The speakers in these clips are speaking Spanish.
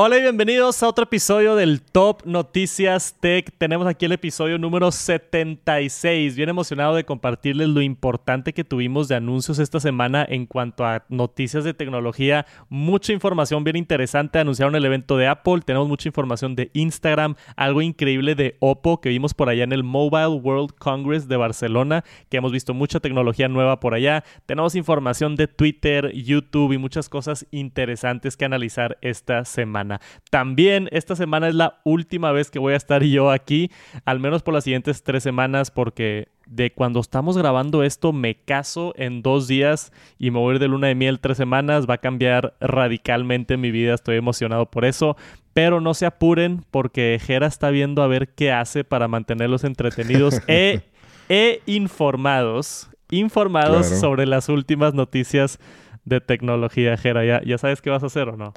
Hola y bienvenidos a otro episodio del Top Noticias Tech. Tenemos aquí el episodio número 76. Bien emocionado de compartirles lo importante que tuvimos de anuncios esta semana en cuanto a noticias de tecnología. Mucha información bien interesante. Anunciaron el evento de Apple. Tenemos mucha información de Instagram. Algo increíble de Oppo que vimos por allá en el Mobile World Congress de Barcelona. Que hemos visto mucha tecnología nueva por allá. Tenemos información de Twitter, YouTube y muchas cosas interesantes que analizar esta semana. También esta semana es la última vez que voy a estar yo aquí, al menos por las siguientes tres semanas, porque de cuando estamos grabando esto me caso en dos días y me voy a ir de luna de miel tres semanas. Va a cambiar radicalmente mi vida, estoy emocionado por eso. Pero no se apuren porque Jera está viendo a ver qué hace para mantenerlos entretenidos e, e informados. Informados sobre las últimas noticias de tecnología, Jera. ¿Ya, ¿Ya sabes qué vas a hacer o no?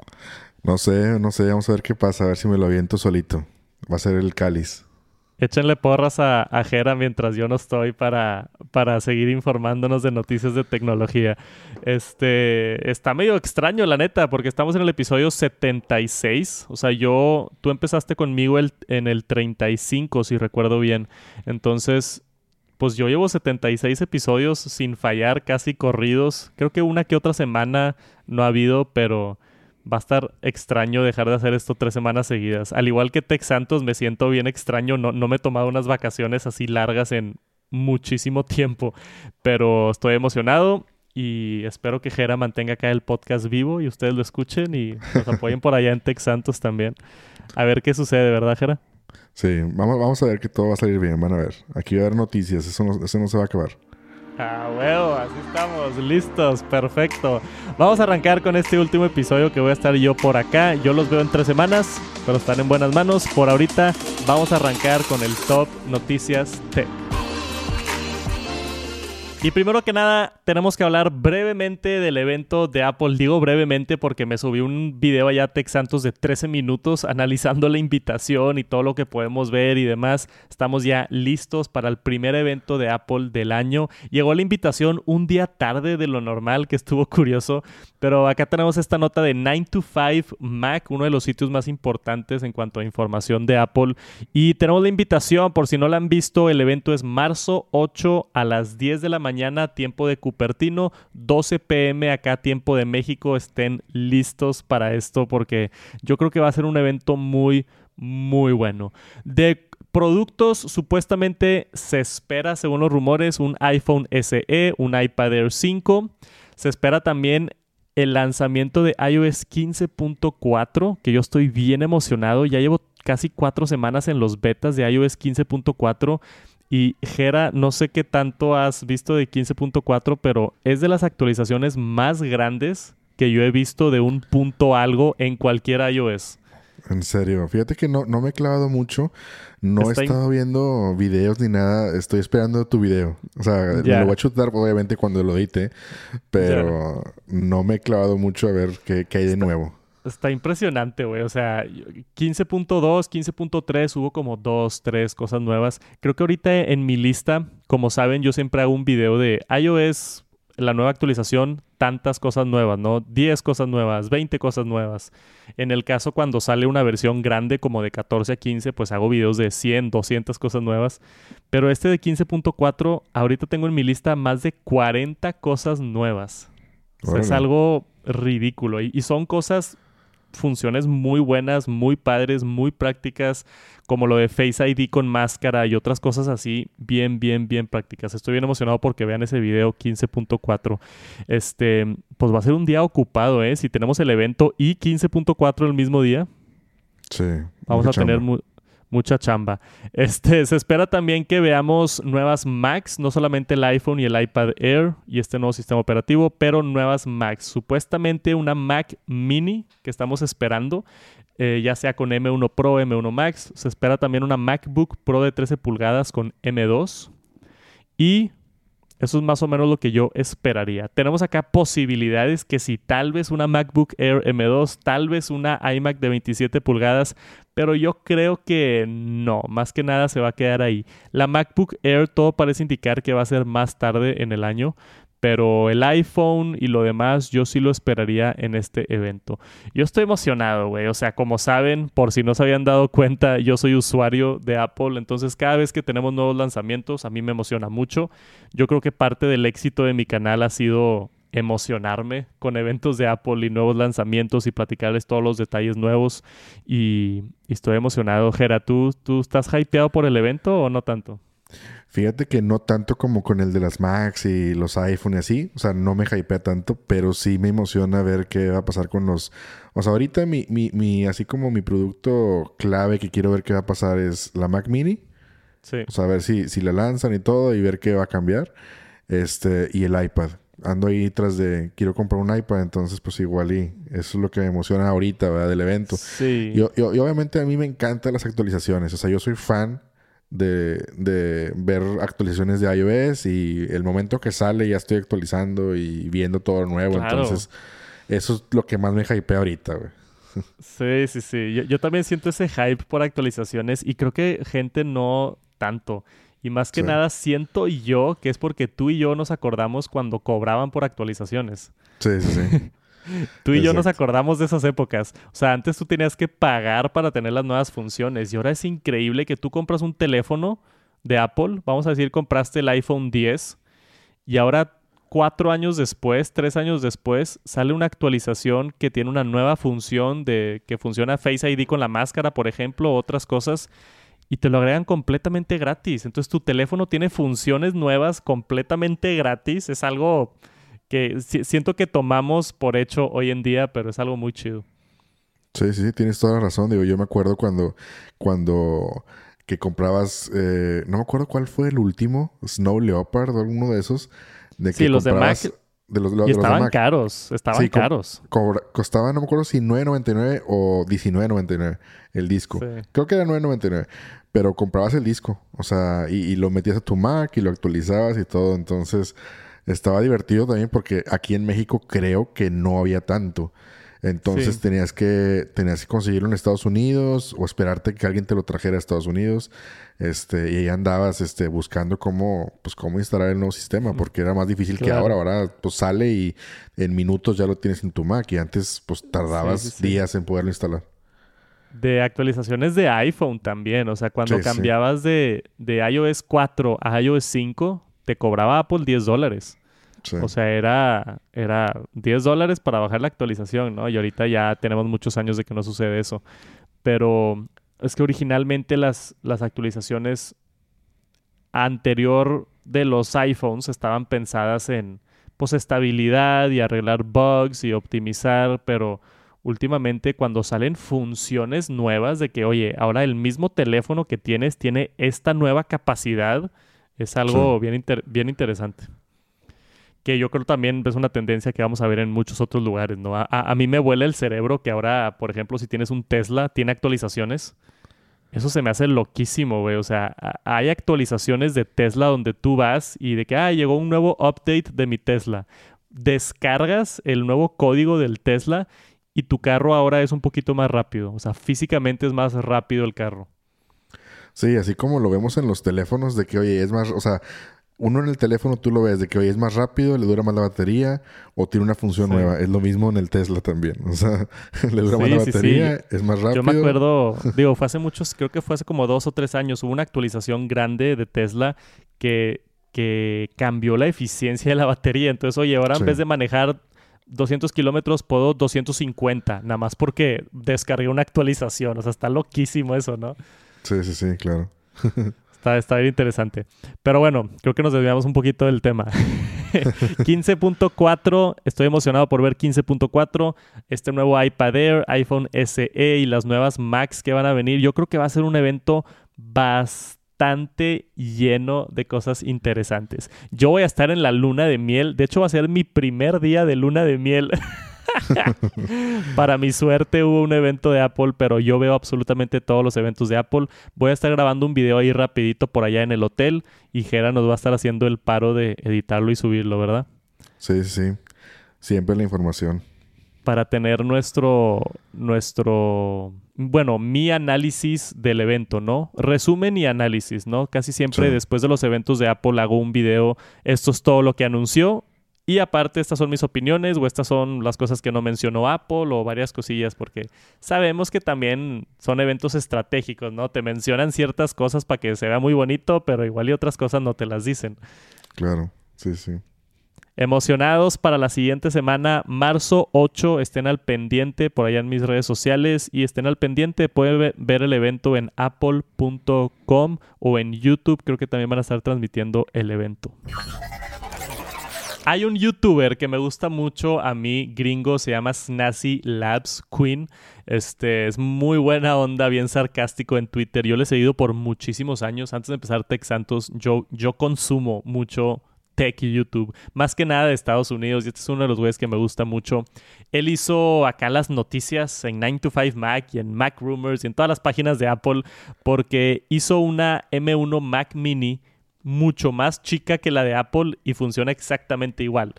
No sé, no sé, vamos a ver qué pasa, a ver si me lo aviento solito. Va a ser el cáliz. Échenle porras a, a Jera mientras yo no estoy para, para seguir informándonos de noticias de tecnología. Este está medio extraño, la neta, porque estamos en el episodio 76. O sea, yo, tú empezaste conmigo el, en el 35, si recuerdo bien. Entonces, pues yo llevo 76 episodios sin fallar, casi corridos. Creo que una que otra semana no ha habido, pero va a estar extraño dejar de hacer esto tres semanas seguidas. Al igual que Tex Santos, me siento bien extraño. No, no me he tomado unas vacaciones así largas en muchísimo tiempo, pero estoy emocionado y espero que Jera mantenga acá el podcast vivo y ustedes lo escuchen y nos apoyen por allá en Tex Santos también. A ver qué sucede, ¿verdad, Jera? Sí, vamos, vamos a ver que todo va a salir bien. Van a ver. Aquí va a haber noticias. Eso no, eso no se va a acabar. Ah, huevo, así estamos, listos, perfecto. Vamos a arrancar con este último episodio que voy a estar yo por acá. Yo los veo en tres semanas, pero están en buenas manos. Por ahorita vamos a arrancar con el Top Noticias Tech. Y primero que nada, tenemos que hablar brevemente del evento de Apple. Digo brevemente porque me subí un video allá a Santos de 13 minutos analizando la invitación y todo lo que podemos ver y demás. Estamos ya listos para el primer evento de Apple del año. Llegó la invitación un día tarde de lo normal, que estuvo curioso. Pero acá tenemos esta nota de 9 to 5 Mac, uno de los sitios más importantes en cuanto a información de Apple. Y tenemos la invitación, por si no la han visto, el evento es marzo 8 a las 10 de la mañana mañana, tiempo de Cupertino, 12 pm acá, tiempo de México. Estén listos para esto porque yo creo que va a ser un evento muy, muy bueno. De productos, supuestamente se espera, según los rumores, un iPhone SE, un iPad Air 5. Se espera también el lanzamiento de iOS 15.4, que yo estoy bien emocionado. Ya llevo casi cuatro semanas en los betas de iOS 15.4 y Gera, no sé qué tanto has visto de 15.4, pero es de las actualizaciones más grandes que yo he visto de un punto algo en cualquier iOS. En serio, fíjate que no, no me he clavado mucho. No he estado viendo videos ni nada. Estoy esperando tu video. O sea, me lo voy a chutar obviamente cuando lo edite. Pero no me he clavado mucho a ver qué, qué hay de nuevo. Está impresionante, güey. O sea, 15.2, 15.3, hubo como dos, tres cosas nuevas. Creo que ahorita en mi lista, como saben, yo siempre hago un video de iOS, la nueva actualización, tantas cosas nuevas, ¿no? 10 cosas nuevas, 20 cosas nuevas. En el caso cuando sale una versión grande como de 14 a 15, pues hago videos de 100, 200 cosas nuevas. Pero este de 15.4, ahorita tengo en mi lista más de 40 cosas nuevas. O sea, es algo ridículo. y son cosas funciones muy buenas, muy padres, muy prácticas, como lo de Face ID con máscara y otras cosas así, bien, bien, bien prácticas. Estoy bien emocionado porque vean ese video 15.4. Este, pues va a ser un día ocupado, ¿eh? Si tenemos el evento y 15.4 el mismo día. Sí. Vamos a tener mucha chamba. Este, se espera también que veamos nuevas Macs, no solamente el iPhone y el iPad Air y este nuevo sistema operativo, pero nuevas Macs. Supuestamente una Mac Mini que estamos esperando, eh, ya sea con M1 Pro, M1 Max. Se espera también una MacBook Pro de 13 pulgadas con M2 y eso es más o menos lo que yo esperaría. Tenemos acá posibilidades que si tal vez una MacBook Air M2, tal vez una iMac de 27 pulgadas, pero yo creo que no, más que nada se va a quedar ahí. La MacBook Air todo parece indicar que va a ser más tarde en el año, Pero el iPhone y lo demás, yo sí lo esperaría en este evento. Yo estoy emocionado, güey. O sea, como saben, por si no se habían dado cuenta, yo soy usuario de Apple. Entonces, cada vez que tenemos nuevos lanzamientos, a mí me emociona mucho. Yo creo que parte del éxito de mi canal ha sido emocionarme con eventos de Apple y nuevos lanzamientos y platicarles todos los detalles nuevos. Y, estoy emocionado. Gera, ¿tú, ¿tú estás hypeado por el evento o no tanto? Fíjate que no tanto como con el de las Macs y los iPhone y así. O sea, no me hypea tanto, pero sí me emociona ver qué va a pasar con los. O sea, ahorita mi, mi, mi así como mi producto clave que quiero ver qué va a pasar es la Mac Mini. Sí. O sea, a ver si, si la lanzan y todo y ver qué va a cambiar. Este, y el iPad. Ando ahí tras de quiero comprar un iPad, entonces pues igual y eso es lo que me emociona ahorita, ¿verdad? Del evento. Sí. y obviamente a mí me encantan las actualizaciones. O sea, yo soy fan de, ver actualizaciones de iOS y el momento que sale ya estoy actualizando y viendo todo nuevo. Entonces, eso es lo que más me hypea ahorita, güey. Sí, sí, sí. Yo, también siento ese hype por actualizaciones y creo que gente no tanto. Y más que nada siento yo que es porque tú y yo nos acordamos cuando cobraban por actualizaciones. Sí, sí, sí. Tú y yo nos acordamos de esas épocas. O sea, antes tú tenías que pagar para tener las nuevas funciones y ahora es increíble que tú compras un teléfono de Apple, vamos a decir, compraste el iPhone 10 y ahora cuatro años después, tres años después, sale una actualización que tiene una nueva función de que funciona Face ID con la máscara, por ejemplo, otras cosas y te lo agregan completamente gratis. Entonces tu teléfono tiene funciones nuevas completamente gratis. Es algo que siento que tomamos por hecho hoy en día, pero es algo muy chido. Sí, sí, tienes toda la razón. Digo, yo me acuerdo cuando, cuando que comprabas, eh, no me acuerdo cuál fue el último, Snow Leopard o alguno de esos. De que sí, los de Mac. De los, y estaban caros, estaban caros. costaba, no me acuerdo si 9.99 o 19.99 el disco. Creo que era 9.99. Pero comprabas el disco, o sea, y, y, lo metías a tu Mac y lo actualizabas y todo. Entonces, estaba divertido también porque aquí en México creo que no había tanto. Entonces tenías que tenías que conseguirlo en Estados Unidos o esperarte que alguien te lo trajera a Estados Unidos. Este, y ahí andabas este, buscando cómo, pues, cómo instalar el nuevo sistema, porque era más difícil que ahora. Ahora pues sale y en minutos ya lo tienes en tu Mac y antes pues tardabas días en poderlo instalar. De actualizaciones de iPhone también. O sea, cuando cambiabas de, de iOS 4 a iOS 5, te cobraba Apple 10 dólares. O sea, era, era 10 dólares para bajar la actualización, ¿no? Y ahorita ya tenemos muchos años de que no sucede eso. Pero es que originalmente las, las actualizaciones anterior de los iPhones estaban pensadas en pues estabilidad y arreglar bugs y optimizar, pero últimamente cuando salen funciones nuevas de que, oye, ahora el mismo teléfono que tienes tiene esta nueva capacidad, es algo bien, bien interesante. Que yo creo también es una tendencia que vamos a ver en muchos otros lugares, ¿no? A, mí me vuela el cerebro que ahora, por ejemplo, si tienes un Tesla, tiene actualizaciones. Eso se me hace loquísimo, güey. O sea, hay actualizaciones de Tesla donde tú vas y de que, ah, llegó un nuevo update de mi Tesla. Descargas el nuevo código del Tesla y tu carro ahora es un poquito más rápido. O sea, físicamente es más rápido el carro. Sí, así como lo vemos en los teléfonos de que, oye, es más, o sea, uno en el teléfono tú lo ves de que, oye, es más rápido, le dura más la batería o tiene una función nueva. Es lo mismo en el Tesla también. O sea, le dura más la batería, es más rápido. Yo me acuerdo, digo, fue hace muchos, creo que fue hace como dos o tres años, hubo una actualización grande de Tesla que, que cambió la eficiencia de la batería. Entonces, oye, ahora en vez de manejar 200 kilómetros puedo 250, nada más porque descargué una actualización. O sea, está loquísimo eso, ¿no? Sí, sí, sí, claro. está, está bien interesante. Pero bueno, creo que nos desviamos un poquito del tema. 15.4, estoy emocionado por ver 15.4, este nuevo iPad Air, iPhone SE y las nuevas Macs que van a venir. Yo creo que va a ser un evento bastante lleno de cosas interesantes. Yo voy a estar en la luna de miel, de hecho va a ser mi primer día de luna de miel. Para mi suerte hubo un evento de Apple, pero yo veo absolutamente todos los eventos de Apple. Voy a estar grabando un video ahí rapidito por allá en el hotel y Jera nos va a estar haciendo el paro de editarlo y subirlo, ¿verdad? Sí, sí. Siempre la información. Para tener nuestro, nuestro, bueno, mi análisis del evento, ¿no? Resumen y análisis, ¿no? Casi siempre después de los eventos de Apple hago un video, esto es todo lo que anunció Y aparte, estas son mis opiniones o estas son las cosas que no mencionó Apple o varias cosillas, porque sabemos que también son eventos estratégicos, ¿no? Te mencionan ciertas cosas para que se vea muy bonito, pero igual y otras cosas no te las dicen. Claro, sí, sí. Emocionados para la siguiente semana, marzo 8, estén al pendiente por allá en mis redes sociales y estén al pendiente, pueden ver el evento en apple.com o en YouTube, creo que también van a estar transmitiendo el evento. Hay un youtuber que me gusta mucho a mí, gringo, se llama Snazzy Labs Queen. Este es muy buena onda, bien sarcástico en Twitter. Yo le he seguido por muchísimos años. Antes de empezar Tech Santos, yo, yo consumo mucho tech y YouTube, más que nada de Estados Unidos, y este es uno de los güeyes que me gusta mucho. Él hizo acá las noticias en 9 to 5 Mac y en Mac Rumors y en todas las páginas de Apple, porque hizo una M1 Mac Mini mucho más chica que la de Apple y funciona exactamente igual.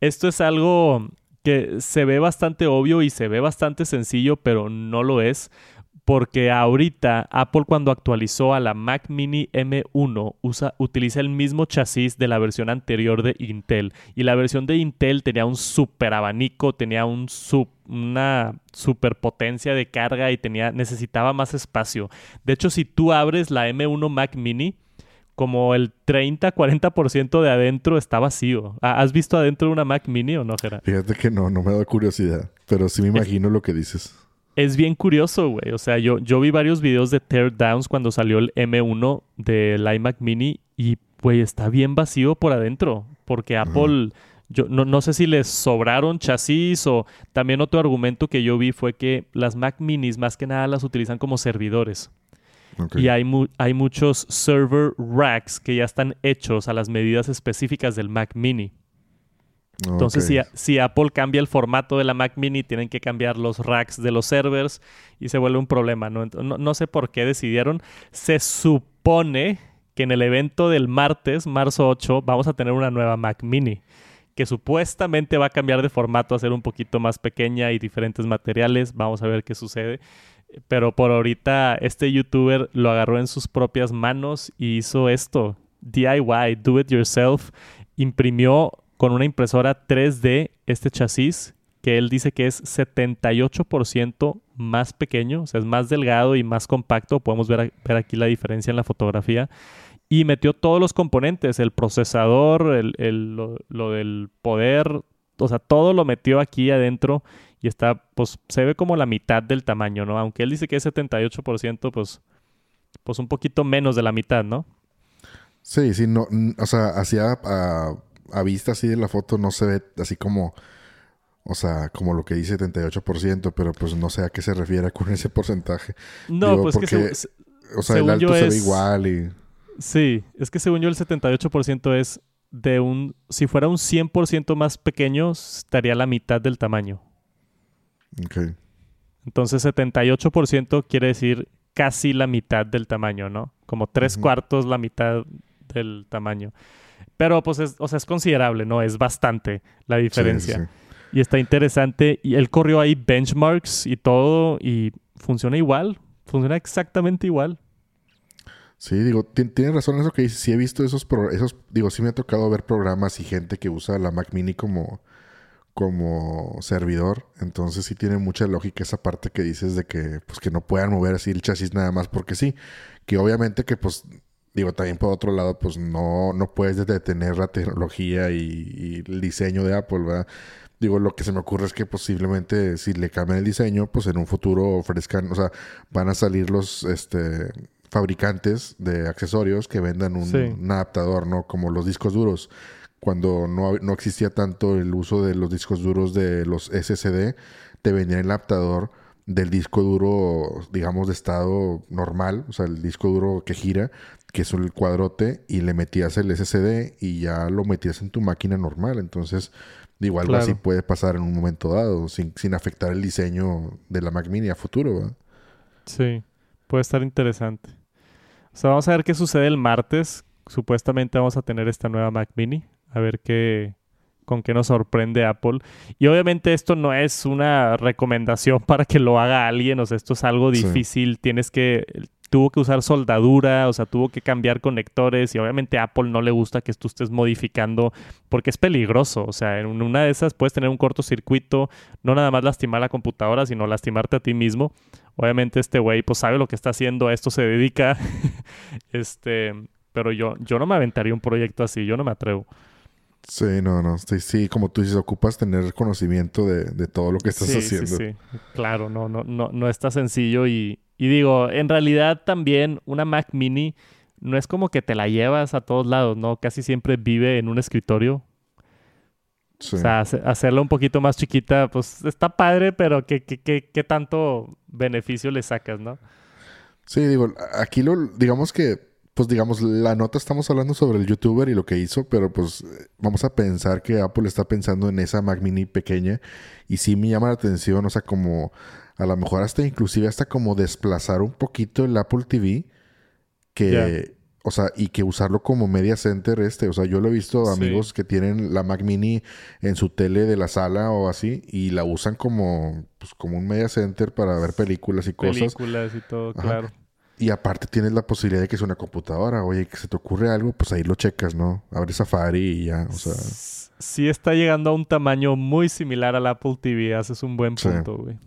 Esto es algo que se ve bastante obvio y se ve bastante sencillo, pero no lo es. Porque ahorita Apple cuando actualizó a la Mac Mini M1 usa, utiliza el mismo chasis de la versión anterior de Intel. Y la versión de Intel tenía un super abanico, tenía un una superpotencia de carga y tenía, necesitaba más espacio. De hecho, si tú abres la M1 Mac Mini, como el 30-40% de adentro está vacío. ¿Has visto adentro una Mac Mini o no, Gerard? Fíjate que no, no me da curiosidad, pero sí me imagino lo que dices. Es bien curioso, güey. O sea, yo, yo vi varios videos de teardowns cuando salió el M1 del iMac Mini y, güey, está bien vacío por adentro. Porque Apple, yo no, no sé si les sobraron chasis o también otro argumento que yo vi fue que las Mac Minis más que nada las utilizan como servidores. Y hay, hay muchos server racks que ya están hechos a las medidas específicas del Mac Mini. Entonces, si, Apple cambia el formato de la Mac Mini, tienen que cambiar los racks de los servers y se vuelve un problema. No, no, sé por qué decidieron. Se supone que en el evento del martes, marzo 8, vamos a tener una nueva Mac Mini que supuestamente va a cambiar de formato a ser un poquito más pequeña y diferentes materiales. Vamos a ver qué sucede. Pero por ahorita este youtuber lo agarró en sus propias manos y hizo esto. DIY, do it yourself. Imprimió con una impresora 3D este chasis que él dice que es 78% más pequeño, o sea, es más delgado y más compacto. Podemos ver, ver aquí la diferencia en la fotografía. Y metió todos los componentes, el procesador, el, lo, lo, del poder, o sea, todo lo metió aquí adentro y está, pues se ve como la mitad del tamaño, ¿no? Aunque él dice que es 78%, pues, pues un poquito menos de la mitad, ¿no? Sí, sí, no, o sea, hacia a, a, vista así de la foto no se ve así como, o sea, como lo que dice 78%, pero pues no sé a qué se refiere con ese porcentaje. No, pues que o sea, el alto se ve igual y... Sí, es que según yo el 78% es de un... Si fuera un 100% más pequeño, estaría la mitad del tamaño. Ok. Entonces 78% quiere decir casi la mitad del tamaño, ¿no? Como tres cuartos la mitad del tamaño. Pero pues es, o sea, es considerable, ¿no? Es bastante la diferencia. Y está interesante. Y él corrió ahí benchmarks y todo y funciona igual. Funciona exactamente igual. Sí, digo, tiene razón eso que dice. Sí he visto esos, esos, digo, sí me ha tocado ver programas y gente que usa la Mac Mini como como servidor. Entonces sí tiene mucha lógica esa parte que dices de que pues que no puedan mover así el chasis nada más porque sí. Que obviamente que pues digo también por otro lado pues no, no puedes detener la tecnología y, el diseño de Apple, ¿verdad? Digo, lo que se me ocurre es que posiblemente si le cambian el diseño, pues en un futuro ofrezcan, o sea, van a salir los este fabricantes de accesorios que vendan un, un adaptador, ¿no? Como los discos duros cuando no, no, existía tanto el uso de los discos duros de los SSD, te venía el adaptador del disco duro, digamos, de estado normal, o sea, el disco duro que gira, que es el cuadrote, y le metías el SSD y ya lo metías en tu máquina normal. Entonces, digo, algo así puede pasar en un momento dado, sin, sin afectar el diseño de la Mac Mini a futuro, ¿verdad? Sí, puede estar interesante. O sea, vamos a ver qué sucede el martes. Supuestamente vamos a tener esta nueva Mac Mini a ver qué, con qué nos sorprende Apple. Y obviamente esto no es una recomendación para que lo haga alguien, o sea, esto es algo difícil, tienes que, tuvo que usar soldadura, o sea, tuvo que cambiar conectores y obviamente a Apple no le gusta que tú estés modificando porque es peligroso, o sea, en una de esas puedes tener un cortocircuito, no nada más lastimar la computadora, sino lastimarte a ti mismo. Obviamente este güey pues sabe lo que está haciendo, a esto se dedica, este, pero yo, yo no me aventaría un proyecto así, yo no me atrevo. Sí, no, no. Sí, sí, como tú dices, ocupas tener conocimiento de, todo lo que estás haciendo. Sí, sí. Claro, no, no, no, no está sencillo. Y, y, digo, en realidad también una Mac Mini no es como que te la llevas a todos lados, ¿no? Casi siempre vive en un escritorio. O sea, hacerla un poquito más chiquita, pues está padre, pero ¿qué, qué, qué, qué tanto beneficio le sacas, no? Sí, digo, aquí lo, digamos que pues digamos, la nota estamos hablando sobre el youtuber y lo que hizo, pero pues vamos a pensar que Apple está pensando en esa Mac Mini pequeña y sí me llama la atención, o sea, como a lo mejor hasta inclusive hasta como desplazar un poquito el Apple TV que, o sea, y que usarlo como media center este, o sea, yo lo he visto amigos que tienen la Mac Mini en su tele de la sala o así y la usan como, pues como un media center para ver películas y cosas. Películas y todo, claro. Y aparte tienes la posibilidad de que sea una computadora. Oye, que se te ocurre algo, pues ahí lo checas, ¿no? Abre Safari y ya, o sea... Sí está llegando a un tamaño muy similar al Apple TV. Haces un buen punto, güey.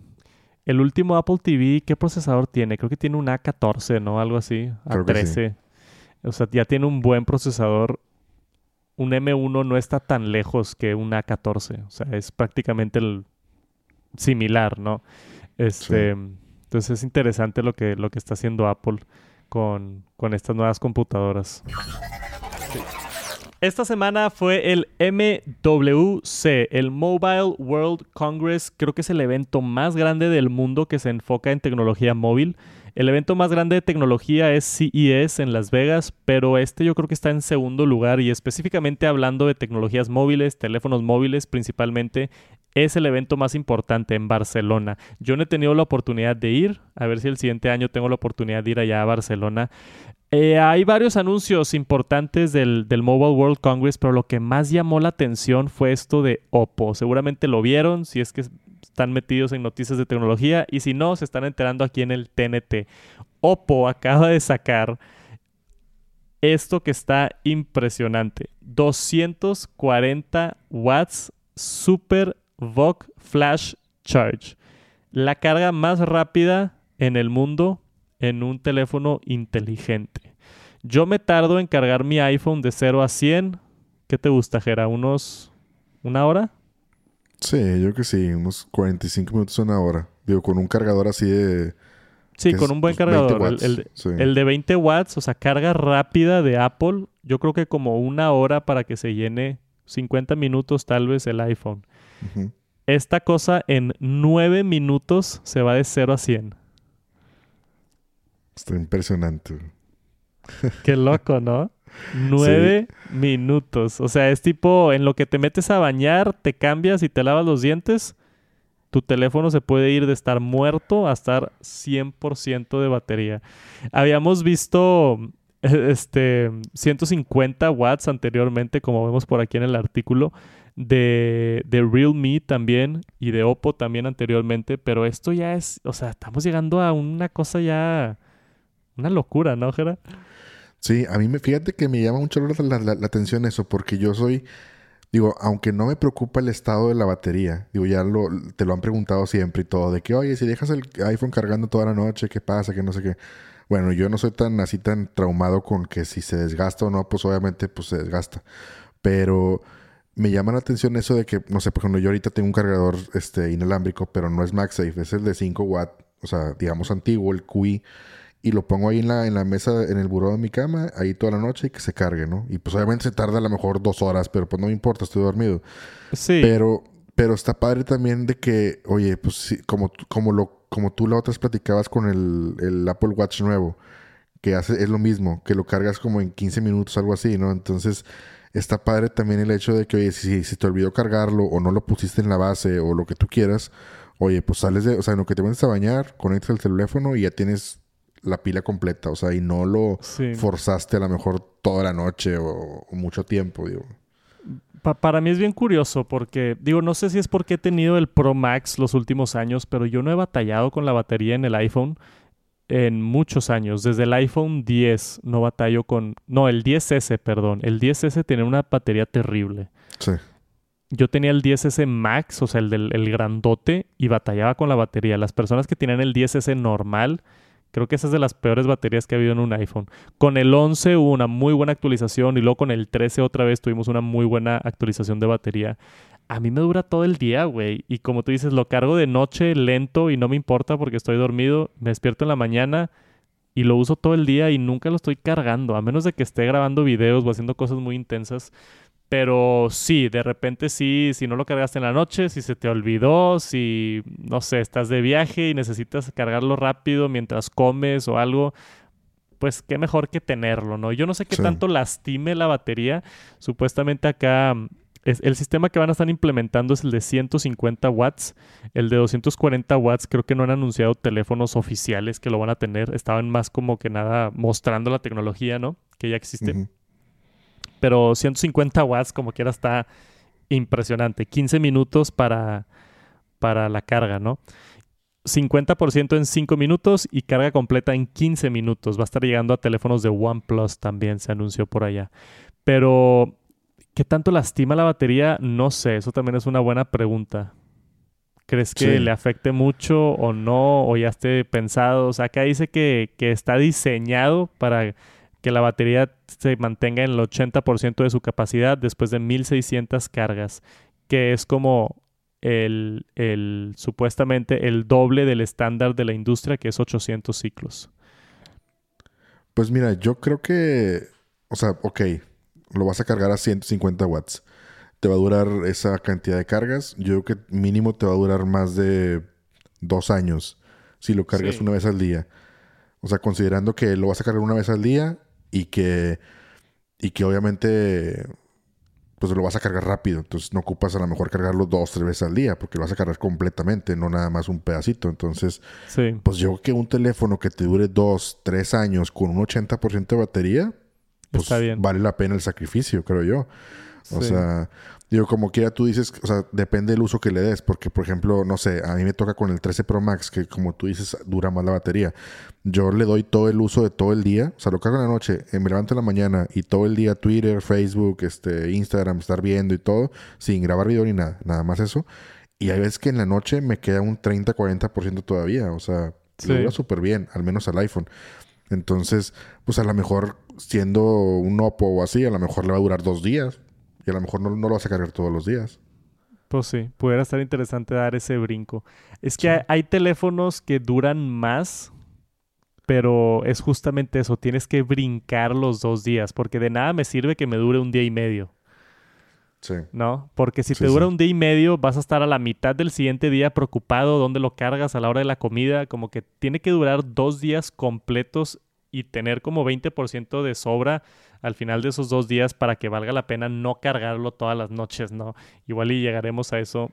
El último Apple TV, ¿qué procesador tiene? Creo que tiene un A14, ¿no? Algo así. A13. O sea, ya tiene un buen procesador. Un M1 no está tan lejos que un A14. O sea, es prácticamente el similar, ¿no? Este... Entonces es interesante lo que, lo que está haciendo Apple con, estas nuevas computadoras. Esta semana fue el MWC, el Mobile World Congress. Creo que es el evento más grande del mundo que se enfoca en tecnología móvil. El evento más grande de tecnología es CES en Las Vegas, pero este yo creo que está en segundo lugar y específicamente hablando de tecnologías móviles, teléfonos móviles principalmente, es el evento más importante en Barcelona. Yo no he tenido la oportunidad de ir, a ver si el siguiente año tengo la oportunidad de ir allá a Barcelona. Eh, hay varios anuncios importantes del, del, Mobile World Congress, pero lo que más llamó la atención fue esto de Oppo. Seguramente lo vieron, si es que están metidos en noticias de tecnología, y si no, se están enterando aquí en el TNT. Oppo acaba de sacar esto que está impresionante. 240 watts super VOOC Flash Charge. La carga más rápida en el mundo en un teléfono inteligente. Yo me tardo en cargar mi iPhone de 0 a 100. ¿Qué te gusta, Jera? ¿Unos... una hora? Sí, yo que sí, unos 45 minutos a una hora. Digo, con un cargador así de... Sí, con un buen cargador. El, de 20 watts, o sea, carga rápida de Apple, yo creo que como una hora para que se llene 50 minutos tal vez el iPhone. Esta cosa en 9 minutos se va de 0 a 100. Está impresionante. Qué loco, ¿no? 9 minutos. O sea, es tipo en lo que te metes a bañar, te cambias y te lavas los dientes. Tu teléfono se puede ir de estar muerto a estar 100% de batería. Habíamos visto este 150 watts anteriormente, como vemos por aquí en el artículo, de, de Realme también y de Oppo también anteriormente, pero esto ya es, o sea, estamos llegando a una cosa ya, una locura, ¿no, Jera? Sí, a mí me, fíjate que me llama mucho la, la, atención eso, porque yo soy, digo, aunque no me preocupa el estado de la batería, digo, ya lo, te lo han preguntado siempre y todo, de que, oye, si dejas el iPhone cargando toda la noche, ¿qué pasa? Que no sé qué. Bueno, yo no soy tan así tan traumado con que si se desgasta o no, pues obviamente pues se desgasta. Pero me llama la atención eso de que, no sé, por ejemplo, yo ahorita tengo un cargador este, inalámbrico, pero no es MagSafe, es el de 5 watts, o sea, digamos antiguo, el QI, y lo pongo ahí en la, en la mesa, en el buró de mi cama, ahí toda la noche y que se cargue, ¿no? Y pues obviamente se tarda a lo mejor dos horas, pero pues no me importa, estoy dormido. Sí. Pero, pero está padre también de que, oye, pues sí, como, como lo como tú la otra platicabas con el, Apple Watch nuevo, que hace, es lo mismo, que lo cargas como en 15 minutos, algo así, ¿no? Entonces, está padre también el hecho de que, oye, si, si te olvidó cargarlo o no lo pusiste en la base o lo que tú quieras, oye, pues sales de, o sea, en lo que te metes a bañar, conectas el teléfono y ya tienes la pila completa, o sea, y no lo forzaste a lo mejor toda la noche o mucho tiempo, digo para mí es bien curioso porque, digo, no sé si es porque he tenido el Pro Max los últimos años, pero yo no he batallado con la batería en el iPhone. en muchos años. Desde el iPhone 10 no batallo con... No, el 10S, perdón. El 10S tiene una batería terrible. Sí. Yo tenía el 10S Max, o sea, el del el grandote, y batallaba con la batería. Las personas que tienen el 10S normal, creo que esa es de las peores baterías que ha habido en un iPhone. Con el 11 hubo una muy buena actualización y luego con el 13 otra vez tuvimos una muy buena actualización de batería a mí me dura todo el día, güey. Y como tú dices, lo cargo de noche lento y no me importa porque estoy dormido. Me despierto en la mañana y lo uso todo el día y nunca lo estoy cargando, a menos de que esté grabando videos o haciendo cosas muy intensas. Pero sí, de repente sí, si no lo cargaste en la noche, si se te olvidó, si, no sé, estás de viaje y necesitas cargarlo rápido mientras comes o algo, pues qué mejor que tenerlo, ¿no? Yo no sé qué tanto lastime la batería. Supuestamente acá el sistema que van a estar implementando es el de 150 watts. El de 240 watts creo que no han anunciado teléfonos oficiales que lo van a tener. Estaban más como que nada mostrando la tecnología, ¿no? Que ya existe. Pero 150 watts como quiera está impresionante. 15 minutos para, para la carga, ¿no? 50% en 5 minutos y carga completa en 15 minutos. Va a estar llegando a teléfonos de OnePlus también, se anunció por allá. Pero ¿Qué tanto lastima la batería? No sé, eso también es una buena pregunta. ¿Crees que le afecte mucho o no? ¿O ya esté pensado? O sea, acá dice que, está diseñado para que la batería se mantenga en el 80% de su capacidad después de 1600 cargas, que es como el, el, supuestamente el doble del estándar de la industria, que es 800 ciclos. Pues mira, yo creo que, o sea, ok, lo vas a cargar a 150 watts. Te va a durar esa cantidad de cargas. Yo creo que mínimo te va a durar más de dos años si lo cargas una vez al día. O sea, considerando que lo vas a cargar una vez al día y que, y que obviamente pues lo vas a cargar rápido. Entonces no ocupas a lo mejor cargarlo dos, tres veces al día, porque lo vas a cargar completamente, no nada más un pedacito. Entonces, pues yo creo que un teléfono que te dure dos, tres años con un 80% de batería, pues vale la pena el sacrificio, creo yo. O sea, digo, como quiera tú dices, o sea, depende del uso que le des, porque por ejemplo, no sé, a mí me toca con el 13 Pro Max, que como tú dices, dura más la batería. Yo le doy todo el uso de todo el día, o sea, lo cargo en la noche, eh, me levanto en la mañana y todo el día Twitter, Facebook, este, Instagram, estar viendo y todo, sin grabar video ni nada, nada más eso. Y hay veces que en la noche me queda un 30-40% todavía, o sea, lo dura súper bien, al menos al iPhone. Entonces, pues a lo mejor siendo un Oppo o así, a lo mejor le va a durar dos días. Y a lo mejor no, lo vas a cargar todos los días. Pues sí, pudiera estar interesante dar ese brinco. Es que hay, teléfonos que duran más, pero es justamente eso, tienes que brincar los dos días, porque de nada me sirve que me dure un día y medio. Sí. ¿No? Porque si te dura un día y medio, vas a estar a la mitad del siguiente día preocupado dónde lo cargas a la hora de la comida. Como que tiene que durar dos días completos y tener como 20% de sobra al final de esos dos días para que valga la pena no cargarlo todas las noches, ¿no? Igual y llegaremos a eso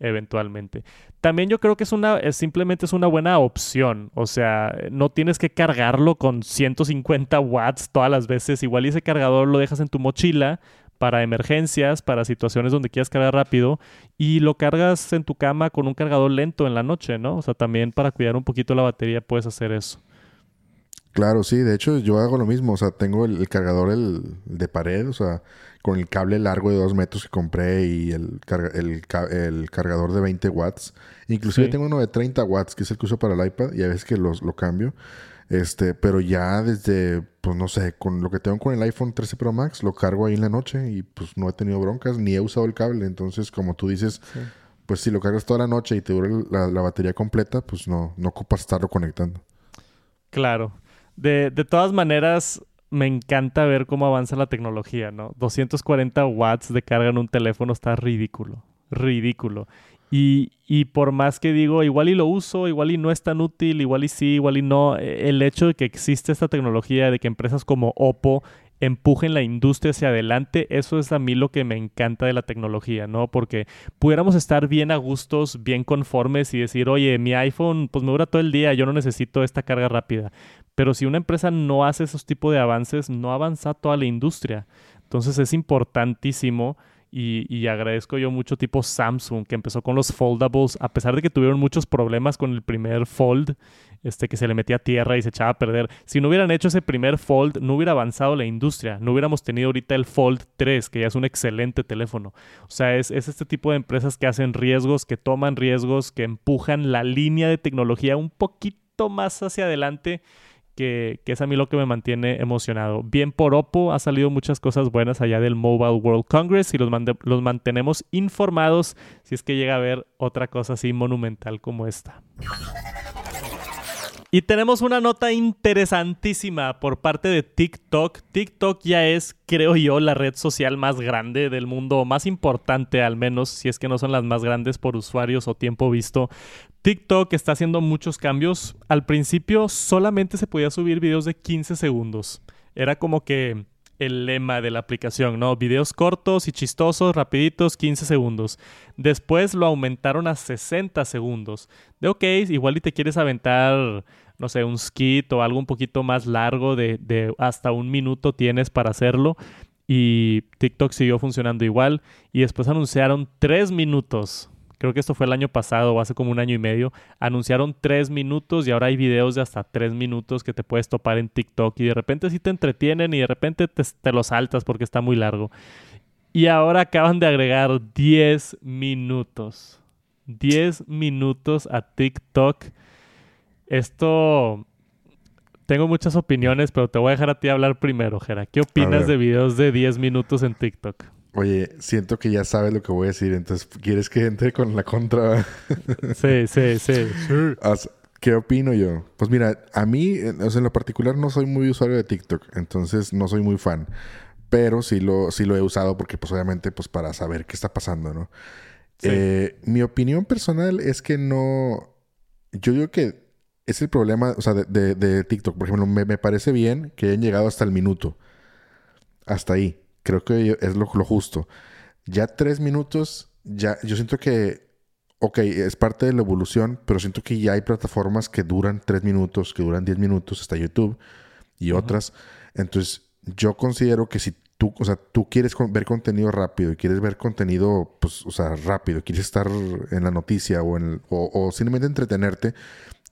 eventualmente. También yo creo que es una, simplemente es una buena opción. O sea, no tienes que cargarlo con 150 watts todas las veces. Igual y ese cargador lo dejas en tu mochila para emergencias, para situaciones donde quieras cargar rápido y lo cargas en tu cama con un cargador lento en la noche, ¿no? O sea, también para cuidar un poquito la batería puedes hacer eso. Claro, sí. De hecho, yo hago lo mismo. O sea, tengo el, cargador el, de pared, o sea, con el cable largo de dos metros que compré y el, el, cargador de 20 watts. Inclusive tengo uno de 30 watts, que es el que uso para el iPad, y a veces que los, lo cambio. Este, pero ya desde, pues no sé, con lo que tengo con el iPhone 13 Pro Max, lo cargo ahí en la noche y pues no he tenido broncas, ni he usado el cable. Entonces, como tú dices, pues si lo cargas toda la noche y te dura la, la batería completa, pues no, no ocupas estarlo conectando. Claro. De, de todas maneras, me encanta ver cómo avanza la tecnología, ¿no? 240 watts de carga en un teléfono está ridículo, ridículo. Y, y, por más que digo, igual y lo uso, igual y no es tan útil, igual y sí, igual y no, e, el hecho de que existe esta tecnología, de que empresas como Oppo empujen la industria hacia adelante, eso es a mí lo que me encanta de la tecnología, ¿no? Porque pudiéramos estar bien a gustos, bien conformes y decir, oye, mi iPhone pues me dura todo el día, yo no necesito esta carga rápida. Pero si una empresa no hace esos tipos de avances, no avanza toda la industria. Entonces es importantísimo y, agradezco yo mucho tipo Samsung, que empezó con los foldables, a pesar de que tuvieron muchos problemas con el primer fold, este, que se le metía tierra y se echaba a perder. Si no hubieran hecho ese primer fold, no hubiera avanzado la industria, no hubiéramos tenido ahorita el Fold 3, que ya es un excelente teléfono. O sea, es este tipo de empresas que hacen riesgos, que toman riesgos, que empujan la línea de tecnología un poquito más hacia adelante que, es a mí lo que me mantiene emocionado. Bien por Oppo, ha salido muchas cosas buenas allá del Mobile World Congress y los, los mantenemos informados si es que llega a haber otra cosa así monumental como esta. Y tenemos una nota interesantísima por parte de TikTok. TikTok ya es, creo yo, la red social más grande del mundo, más importante al menos, si es que no son las más grandes por usuarios o tiempo visto. TikTok está haciendo muchos cambios. Al principio solamente se podía subir videos de 15 segundos. Era como que el lema de la aplicación, ¿no? Videos cortos y chistosos, rapiditos, 15 segundos. Después lo aumentaron a 60 segundos. De ok, igual y te quieres aventar no sé, un skit o algo un poquito más largo de, de hasta un minuto tienes para hacerlo. Y TikTok siguió funcionando igual. Y después anunciaron tres minutos. Creo que esto fue el año pasado o hace como un año y medio. Anunciaron tres minutos y ahora hay videos de hasta tres minutos que te puedes topar en TikTok. Y de repente sí te entretienen y de repente te, te lo saltas porque está muy largo. Y ahora acaban de agregar 10 minutos. 10 minutos a TikTok esto tengo muchas opiniones, pero te voy a dejar a ti hablar primero, Jera. ¿Qué opinas de videos de 10 minutos en TikTok? Oye, siento que ya sabes lo que voy a decir, entonces ¿quieres que entre con la contra? sí, sí, sí. ¿Qué opino yo? Pues mira, a mí, en lo particular, no soy muy usuario de TikTok, entonces no soy muy fan. Pero sí lo, sí lo he usado porque, pues obviamente, pues para saber qué está pasando, ¿no? Eh, mi opinión personal es que no... Yo digo que es el problema, o sea, de, TikTok. Por ejemplo, me, parece bien que hayan llegado hasta el minuto. Hasta ahí. Creo que es lo, justo. Ya tres minutos, ya, yo siento que, ok, es parte de la evolución, pero siento que ya hay plataformas que duran tres minutos, que duran diez minutos, hasta YouTube y otras. Entonces, yo considero que si tú, o sea, tú quieres ver contenido rápido y quieres ver contenido, pues, o sea, rápido, quieres estar en la noticia o, en o simplemente entretenerte,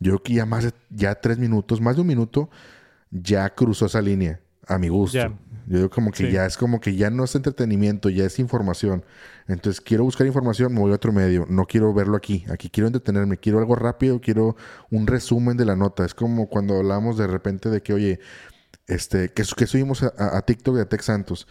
yo creo que ya más de, ya tres minutos, más de un minuto, ya cruzó esa línea, a mi gusto. Yo digo como que ya es como que ya no es entretenimiento, ya es información. Entonces quiero buscar información, me voy a otro medio. No quiero verlo aquí. Aquí quiero entretenerme, quiero algo rápido, quiero un resumen de la nota. Es como cuando hablamos de repente de que, oye, este, que, que subimos a, a TikTok de Tech Santos.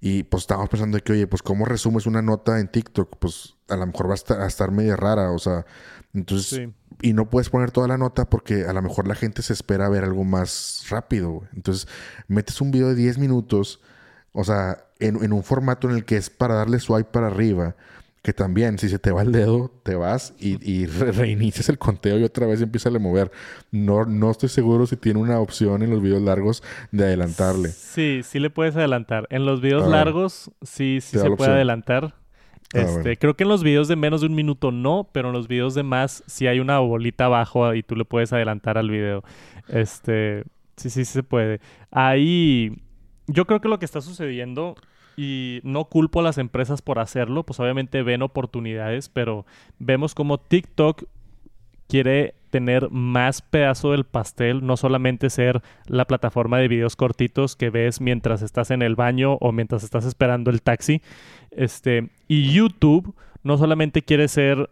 Y pues estábamos pensando de que, oye, pues cómo resumes una nota en TikTok, pues a lo mejor va a estar, a estar media rara, o sea, entonces, y no puedes poner toda la nota porque a lo mejor la gente se espera ver algo más rápido. Entonces, metes un video de 10 minutos, o sea, en, en, un formato en el que es para darle swipe para arriba, que también, si se te va el dedo, te vas y, y reinicias el conteo y otra vez empieza a mover. No, no estoy seguro si tiene una opción en los videos largos de adelantarle. Sí, sí le puedes adelantar. En los videos largos, sí, sí se puede adelantar. Ah, este, creo que en los videos de menos de un minuto no, pero en los videos de más sí hay una bolita abajo y tú le puedes adelantar al video. Este, sí, sí, sí se puede. Ahí, yo creo que lo que está sucediendo y no culpo a las empresas por hacerlo, pues obviamente ven oportunidades, pero vemos como TikTok quiere tener más pedazo del pastel, no solamente ser la plataforma de videos cortitos que ves mientras estás en el baño o mientras estás esperando el taxi. Este, y YouTube no solamente quiere ser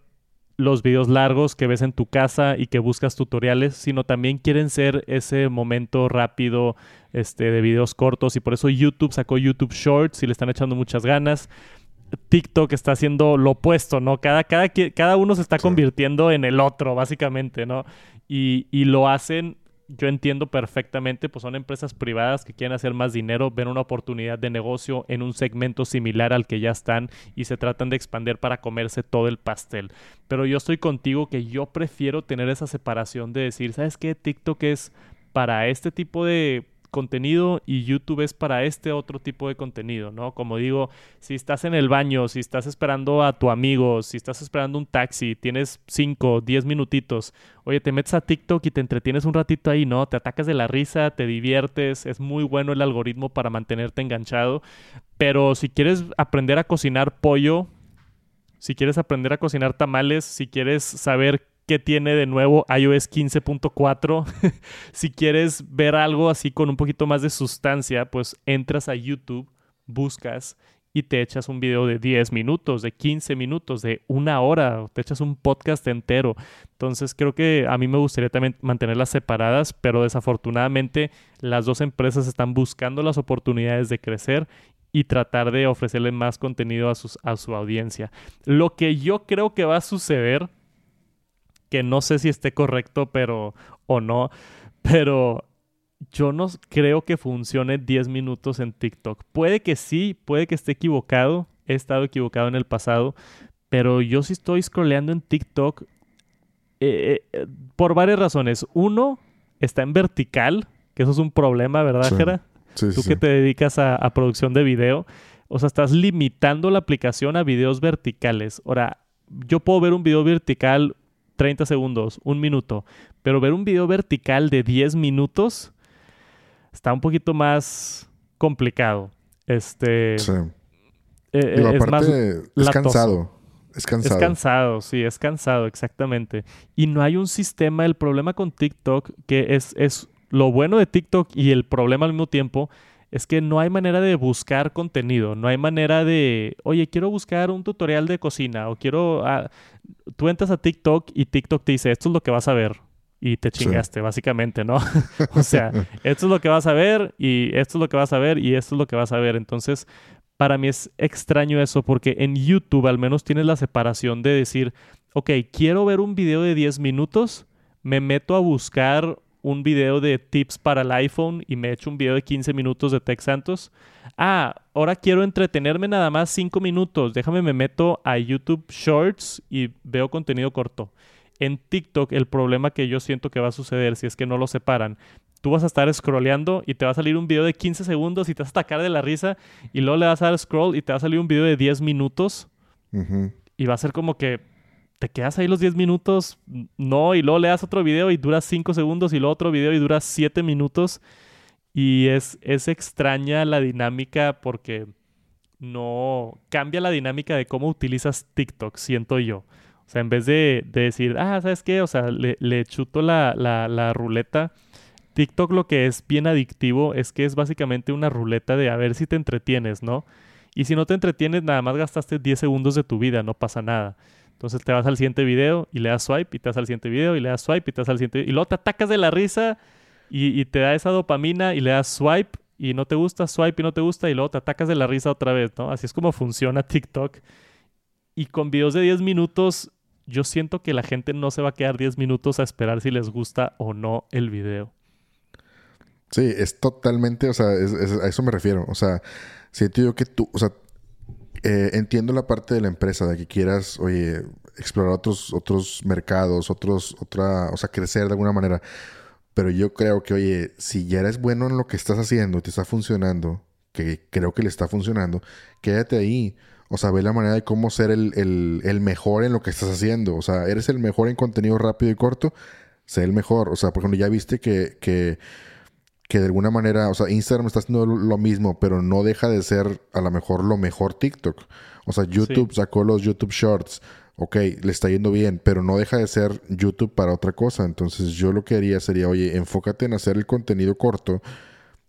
los videos largos que ves en tu casa y que buscas tutoriales, sino también quieren ser ese momento rápido este, de videos cortos y por eso YouTube sacó YouTube Shorts y le están echando muchas ganas. TikTok está haciendo lo opuesto, ¿no? Cada, cada, cada uno se está convirtiendo en el otro, básicamente, ¿no? Y, y, lo hacen, yo entiendo perfectamente, pues son empresas privadas que quieren hacer más dinero, ven una oportunidad de negocio en un segmento similar al que ya están y se tratan de expandir para comerse todo el pastel. Pero yo estoy contigo que yo prefiero tener esa separación de decir, ¿sabes qué? TikTok es para este tipo de contenido y YouTube es para este otro tipo de contenido, ¿no? Como digo, si estás en el baño, si estás esperando a tu amigo, si estás esperando un taxi, tienes 5, 10 minutitos, oye, te metes a TikTok y te entretienes un ratito ahí, ¿no? Te atacas de la risa, te diviertes, es muy bueno el algoritmo para mantenerte enganchado, pero si quieres aprender a cocinar pollo, si quieres aprender a cocinar tamales, si quieres saber qué tiene de nuevo iOS 15.4, si quieres ver algo así con un poquito más de sustancia, pues entras a YouTube, buscas y te echas un video de 10 minutos, de 15 minutos, de una hora, te echas un podcast entero. Entonces creo que a mí me gustaría también mantenerlas separadas, pero desafortunadamente las dos empresas están buscando las oportunidades de crecer y tratar de ofrecerle más contenido a, a su audiencia. Lo que yo creo que va a suceder, que no sé si esté correcto pero o no, pero yo no creo que funcione 10 minutos en TikTok. Puede que sí, puede que esté equivocado, he estado equivocado en el pasado, pero yo sí estoy scrolleando en TikTok eh, eh, por varias razones. Uno, está en vertical, que eso es un problema, ¿verdad, Jera? tú que te dedicas a, producción de video, o sea, estás limitando la aplicación a videos verticales. Ahora, yo puedo ver un video vertical 30 segundos, un minuto, pero ver un video vertical de 10 minutos está un poquito más complicado. Este. Sí. Eh, eh, es más es cansado. Es cansado. Es cansado, sí, es cansado, exactamente. Y no hay un sistema. El problema con TikTok, que es, es lo bueno de TikTok y el problema al mismo tiempo es que no hay manera de buscar contenido, no hay manera de, oye, quiero buscar un tutorial de cocina o quiero, ah, tú entras a TikTok y TikTok te dice, esto es lo que vas a ver y te chingaste, básicamente, ¿no? o sea, esto es lo que vas a ver y esto es lo que vas a ver y esto es lo que vas a ver. Entonces, para mí es extraño eso porque en YouTube al menos tienes la separación de decir, ok, quiero ver un video de 10 minutos, me meto a buscar un video de tips para el iPhone y me echo un video de 15 minutos de Tech Santos. Ah, ahora quiero entretenerme nada más 5 minutos. Déjame me meto a YouTube Shorts y veo contenido corto. En TikTok el problema que yo siento que va a suceder si es que no lo separan, tú vas a estar scrolleando y te va a salir un video de 15 segundos y te vas a atacar de la risa y luego le vas a dar scroll y te va a salir un video de 10 minutos y va a ser como que te quedas ahí los 10 minutos, no, y luego le das otro video y dura 5 segundos y luego otro video y dura 7 minutos. Y es, es extraña la dinámica porque no cambia la dinámica de cómo utilizas TikTok, siento yo. O sea, en vez de, decir, ah, ¿sabes qué? O sea, le, le chuto la, la, la, ruleta. TikTok lo que es bien adictivo es que es básicamente una ruleta de a ver si te entretienes, ¿no? Y si no te entretienes, nada más gastaste 10 segundos de tu vida, no pasa nada. Entonces te vas al siguiente video y le das swipe y te vas al siguiente video y le das swipe y te vas al siguiente Y luego te atacas de la risa y, te da esa dopamina y le das swipe y no te gusta, swipe y no te gusta y luego te atacas de la risa otra vez, ¿no? Así es como funciona TikTok. Y con videos de 10 minutos, yo siento que la gente no se va a quedar 10 minutos a esperar si les gusta o no el video. Sí, es totalmente, o sea, a eso me refiero. O sea, siento yo que tú, o sea, eh, entiendo la parte de la empresa, de que quieras, oye, explorar otros, otros mercados, otros, otra, o sea, crecer de alguna manera. Pero yo creo que, oye, si ya eres bueno en lo que estás haciendo, te está funcionando, que creo que le está funcionando, quédate ahí. O sea, ve la manera de cómo ser el, el, mejor en lo que estás haciendo. O sea, eres el mejor en contenido rápido y corto, sé el mejor. O sea, por ejemplo, ya viste que que de alguna manera, o sea, Instagram está haciendo lo mismo, pero no deja de ser a lo mejor lo mejor TikTok. O sea, YouTube sacó los YouTube Shorts. Ok, le está yendo bien, pero no deja de ser YouTube para otra cosa. Entonces yo lo que haría sería, oye, enfócate en hacer el contenido corto,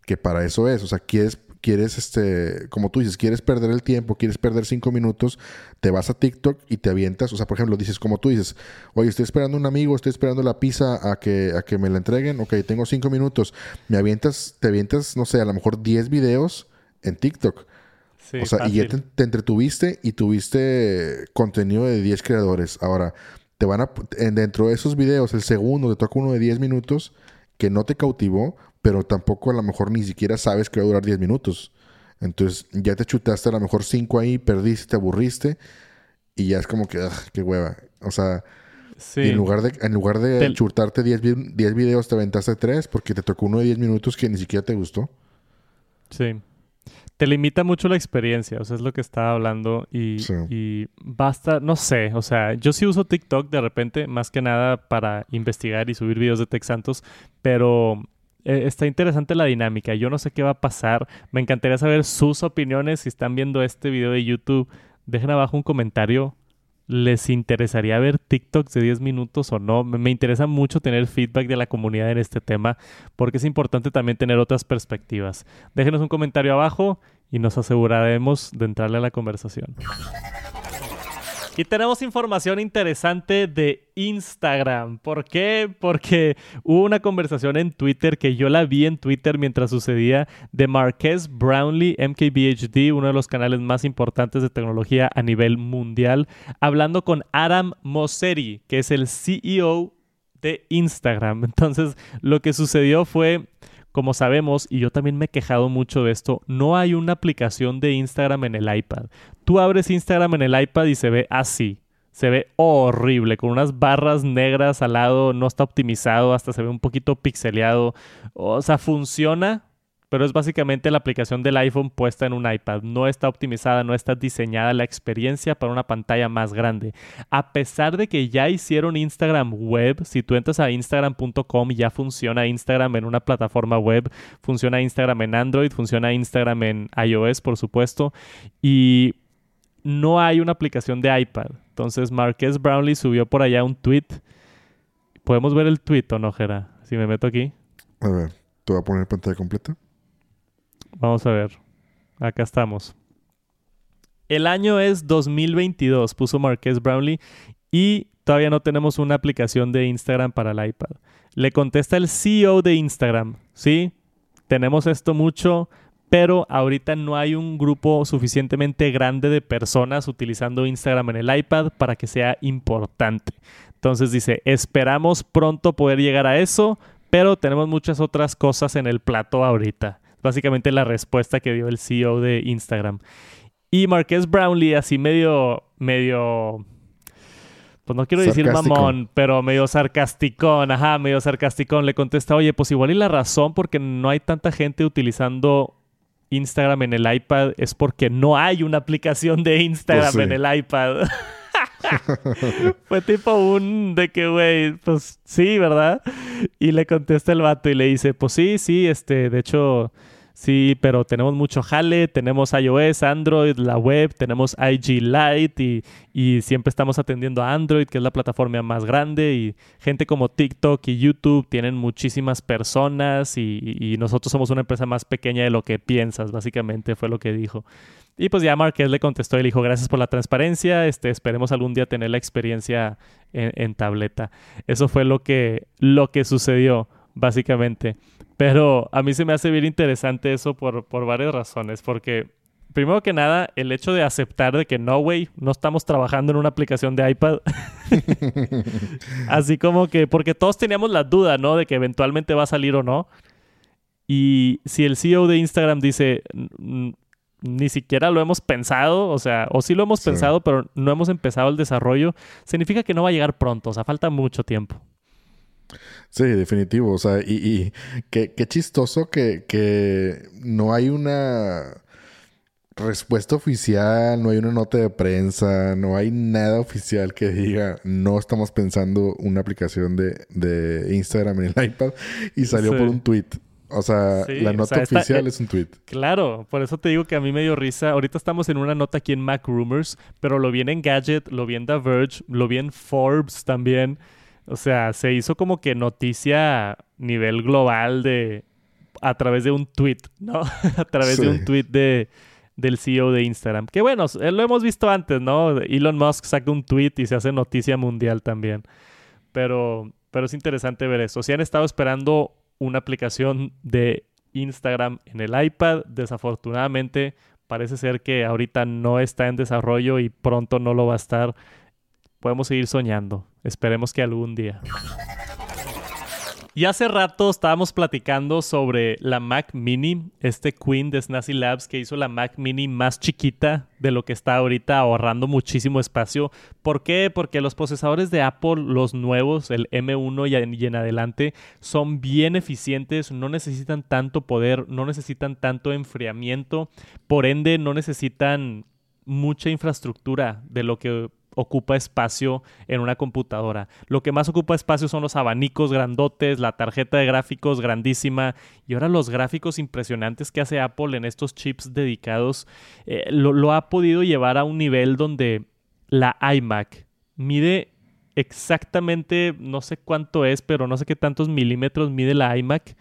que para eso es. O sea, quieres quieres, este, como tú dices, quieres perder el tiempo, quieres perder cinco minutos, te vas a TikTok y te avientas. O sea, por ejemplo, dices, como tú dices, oye, estoy esperando un amigo, estoy esperando la pizza a que, a que me la entreguen. Ok, tengo cinco minutos. Me avientas, te avientas, no sé, a lo mejor 10 videos en TikTok. o sea, y ya te, entretuviste y tuviste contenido de 10 creadores. Ahora, te van a, dentro de esos videos, el segundo te toca uno de 10 minutos que no te cautivó, pero tampoco a lo mejor ni siquiera sabes que va a durar 10 minutos. Entonces ya te chutaste a lo mejor 5 ahí, perdiste, te aburriste y ya es como que, ugh, qué hueva. O sea, Sí. En lugar de, en lugar de churtarte 10 videos, te aventaste 3 porque te tocó uno de 10 minutos que ni siquiera te gustó. Sí. Te limita mucho la experiencia, o sea, es lo que estaba hablando y, y basta, no sé, o sea, yo sí uso TikTok de repente, más que nada para investigar y subir videos de Tech Santos, pero eh, está interesante la dinámica. Yo no sé qué va a pasar. Me encantaría saber sus opiniones. Si están viendo este video de YouTube, dejen abajo un comentario. ¿Les interesaría ver TikToks de 10 minutos o no? Me, interesa mucho tener feedback de la comunidad en este tema porque es importante también tener otras perspectivas. Déjenos un comentario abajo y nos aseguraremos de entrarle a la conversación. Y tenemos información interesante de Instagram. ¿Por qué? Porque hubo una conversación en Twitter que yo la vi en Twitter mientras sucedía de Marquez Brownlee, MKBHD, uno de los canales más importantes de tecnología a nivel mundial, hablando con Adam Mosseri, que es el CEO de Instagram. Entonces, lo que sucedió fue como sabemos, y yo también me he quejado mucho de esto, no hay una aplicación de Instagram en el iPad. Tú abres Instagram en el iPad y se ve así. Se ve horrible, con unas barras negras al lado, no está optimizado, hasta se ve un poquito pixeleado. O sea, funciona, pero es básicamente la aplicación del iPhone puesta en un iPad. No está optimizada, no está diseñada la experiencia para una pantalla más grande. A pesar de que ya hicieron Instagram web, si tú entras a instagram.com ya funciona Instagram en una plataforma web, funciona Instagram en Android, funciona Instagram en iOS, por supuesto, y no hay una aplicación de iPad. Entonces Marquez Brownlee subió por allá un tweet. ¿Podemos ver el tweet o no, Jera? Si me meto aquí. A ver, ¿te voy a poner pantalla completa? Vamos a ver. Acá estamos. El año es 2022, puso Marqués Brownlee, y todavía no tenemos una aplicación de Instagram para el iPad. Le contesta el CEO de Instagram, ¿sí? Tenemos esto mucho, pero ahorita no hay un grupo suficientemente grande de personas utilizando Instagram en el iPad para que sea importante. Entonces dice, esperamos pronto poder llegar a eso, pero tenemos muchas otras cosas en el plato ahorita básicamente la respuesta que dio el CEO de Instagram. Y Marqués Brownlee, así medio, medio, pues no quiero decir mamón, pero medio sarcasticón, ajá, medio sarcasticón, le contesta, oye, pues igual y la razón porque no hay tanta gente utilizando Instagram en el iPad es porque no hay una aplicación de Instagram pues en el iPad. Fue tipo un de que, güey, pues sí, ¿verdad? Y le contesta el vato y le dice, pues sí, sí, este, de hecho, sí, pero tenemos mucho jale, tenemos iOS, Android, la web, tenemos IG Lite y, y siempre estamos atendiendo a Android, que es la plataforma más grande, y gente como TikTok y YouTube tienen muchísimas personas y, y nosotros somos una empresa más pequeña de lo que piensas, básicamente fue lo que dijo. Y pues ya Marqués le contestó y le dijo, gracias por la transparencia, este, esperemos algún día tener la experiencia en, tableta. Eso fue lo que, lo que sucedió, básicamente. Pero a mí se me hace bien interesante eso por, por varias razones, porque primero que nada, el hecho de aceptar de que no, güey, no estamos trabajando en una aplicación de iPad. Así como que, porque todos teníamos la duda, ¿no? De que eventualmente va a salir o no. Y si el CEO de Instagram dice, ni siquiera lo hemos pensado, o sea, o sí lo hemos pensado, pero no hemos empezado el desarrollo, significa que no va a llegar pronto, o sea, falta mucho tiempo. Sí, definitivo, o sea, y, y qué, chistoso que, que no hay una respuesta oficial, no hay una nota de prensa, no hay nada oficial que diga no estamos pensando una aplicación de, de Instagram en el iPad y salió por un tweet. O sea, la nota oficial eh, es un tweet. Claro, por eso te digo que a mí me dio risa. Ahorita estamos en una nota aquí en Mac Rumors, pero lo vi en Gadget, lo vi en The Verge, lo vi en Forbes también. O sea, se hizo como que noticia a nivel global de a través de un tweet, ¿no? a través de un tweet de, del CEO de Instagram. Que bueno, eh, lo hemos visto antes, ¿no? Elon Musk saca un tweet y se hace noticia mundial también. Pero, pero es interesante ver eso. Si han estado esperando una aplicación de Instagram en el iPad. Desafortunadamente, parece ser que ahorita no está en desarrollo y pronto no lo va a estar. Podemos seguir soñando. Esperemos que algún día. Y hace rato estábamos platicando sobre la Mac Mini, este Queen de Snazzy Labs que hizo la Mac Mini más chiquita de lo que está ahorita ahorrando muchísimo espacio. ¿Por qué? Porque los procesadores de Apple, los nuevos, el M1 y en adelante, son bien eficientes, no necesitan tanto poder, no necesitan tanto enfriamiento, por ende no necesitan mucha infraestructura de lo que ocupa espacio en una computadora. Lo que más ocupa espacio son los abanicos grandotes, la tarjeta de gráficos grandísima y ahora los gráficos impresionantes que hace Apple en estos chips dedicados eh, lo, ha podido llevar a un nivel donde la iMac mide exactamente, no sé cuánto es, pero no sé qué tantos milímetros mide la iMac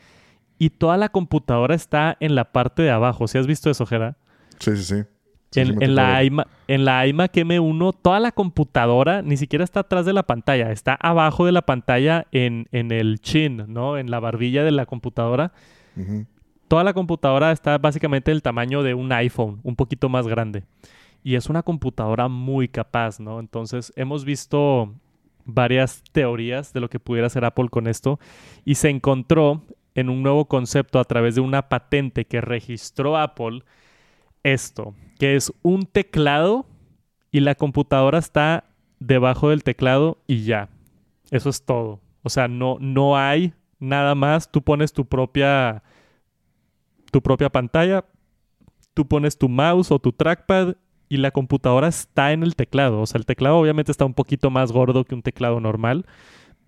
y toda la computadora está en la parte de abajo. ¿Si has visto eso, Jera? Sí, sí, sí en, la iMac, en la iMac M1, toda la computadora ni siquiera está atrás de la pantalla, está abajo de la pantalla en, el chin, ¿no? En la barbilla de la computadora. Toda la computadora está básicamente del tamaño de un iPhone, un poquito más grande. Y es una computadora muy capaz, ¿no? Entonces, hemos visto varias teorías de lo que pudiera hacer Apple con esto y se encontró en un nuevo concepto a través de una patente que registró Apple esto, que es un teclado y la computadora está debajo del teclado y ya. Eso es todo. O sea, no, no hay nada más. Tú pones tu propia, tu propia pantalla, tú pones tu mouse o tu trackpad y la computadora está en el teclado. O sea, el teclado obviamente está un poquito más gordo que un teclado normal,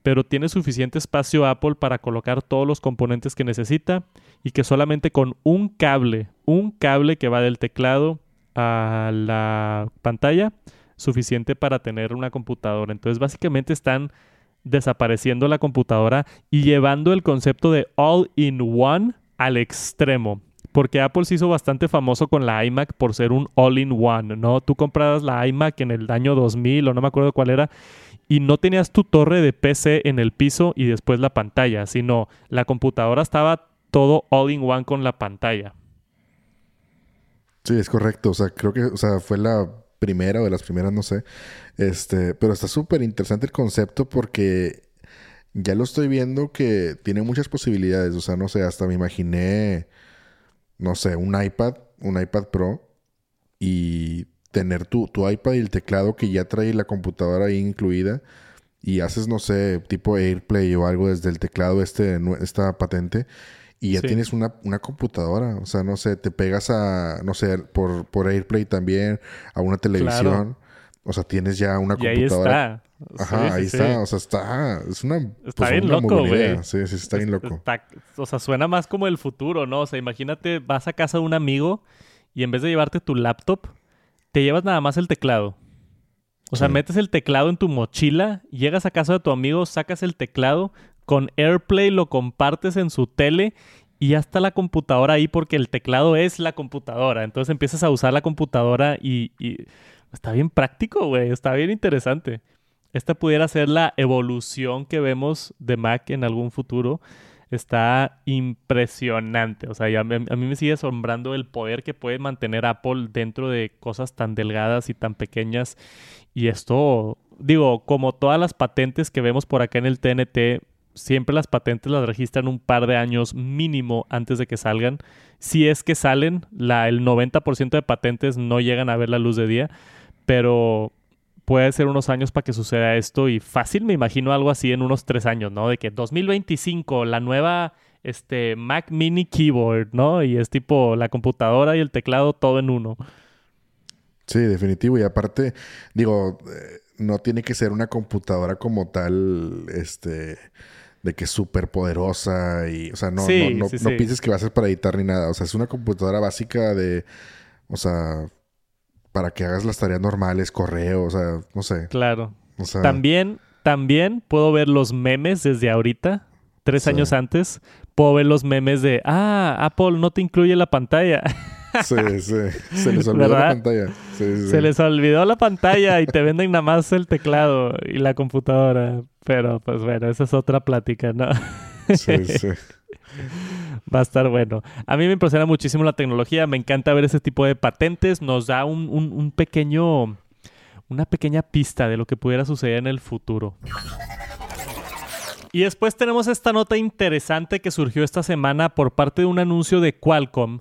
pero tiene suficiente espacio Apple para colocar todos los componentes que necesita y que solamente con un cable, un cable que va del teclado a la pantalla, suficiente para tener una computadora. Entonces básicamente están desapareciendo la computadora y llevando el concepto de all-in-one al extremo. Porque Apple se hizo bastante famoso con la iMac por ser un all-in-one, ¿no? Tú comprabas la iMac en el año 2000 o no me acuerdo cuál era y no tenías tu torre de PC en el piso y después la pantalla, sino la computadora estaba todo all in one con la pantalla. Sí, es correcto. O sea, creo que, o sea, fue la primera o de las primeras, no sé. Este, pero está súper interesante el concepto porque ya lo estoy viendo que tiene muchas posibilidades. O sea, no sé, hasta me imaginé, no sé, un iPad, un iPad Pro y tener tu, tu iPad y el teclado que ya trae la computadora ahí incluida y haces, no sé, tipo AirPlay o algo desde el teclado este, esta patente y ya tienes una, una, computadora. O sea, no sé, te pegas a, no sé, por, por AirPlay también, a una televisión. O sea, tienes ya una computadora. ahí está. Ajá, ahí está. O sea, está. Es una. Está pues, bien loco, güey. Sí, sí, está bien loco. o sea, suena más como el futuro, ¿no? O sea, imagínate, vas a casa de un amigo y en vez de llevarte tu laptop, te llevas nada más el teclado. O sea, metes el teclado en tu mochila, llegas a casa de tu amigo, sacas el teclado, con AirPlay lo compartes en su tele y ya está la computadora ahí porque el teclado es la computadora. Entonces empiezas a usar la computadora y, está bien práctico, güey, está bien interesante. Esta pudiera ser la evolución que vemos de Mac en algún futuro está impresionante. O sea, a, mí, me sigue asombrando el poder que puede mantener Apple dentro de cosas tan delgadas y tan pequeñas. Y esto, digo, como todas las patentes que vemos por acá en el TNT, siempre las patentes las registran un par de años mínimo antes de que salgan. Si es que salen, la, el 90% de patentes no llegan a ver la luz de día, pero puede ser unos años para que suceda esto y fácil me imagino algo así en unos tres años, ¿no? De que 2025, la nueva este, Mac Mini Keyboard, ¿no? Y es tipo la computadora y el teclado todo en uno. Sí, definitivo. Y aparte, digo, eh, no tiene que ser una computadora como tal, este, de que es súper poderosa y, o sea, no, no, no pienses que va a ser para editar ni nada. O sea, es una computadora básica de, o sea, para que hagas las tareas normales, correo, o sea, no sé. Claro. También, también puedo ver los memes desde ahorita, tres años antes. Puedo ver los memes de, ah, Apple no te incluye la pantalla. Sí, sí. Se les olvidó la pantalla. Se les olvidó la pantalla y te venden nada más el teclado y la computadora. Pero, pues bueno, esa es otra plática, ¿no? Sí, sí. Va a estar bueno. A mí me impresiona muchísimo la tecnología. Me encanta ver ese tipo de patentes. Nos da un, un pequeño. Una pequeña pista de lo que pudiera suceder en el futuro. Y después tenemos esta nota interesante que surgió esta semana por parte de un anuncio de Qualcomm.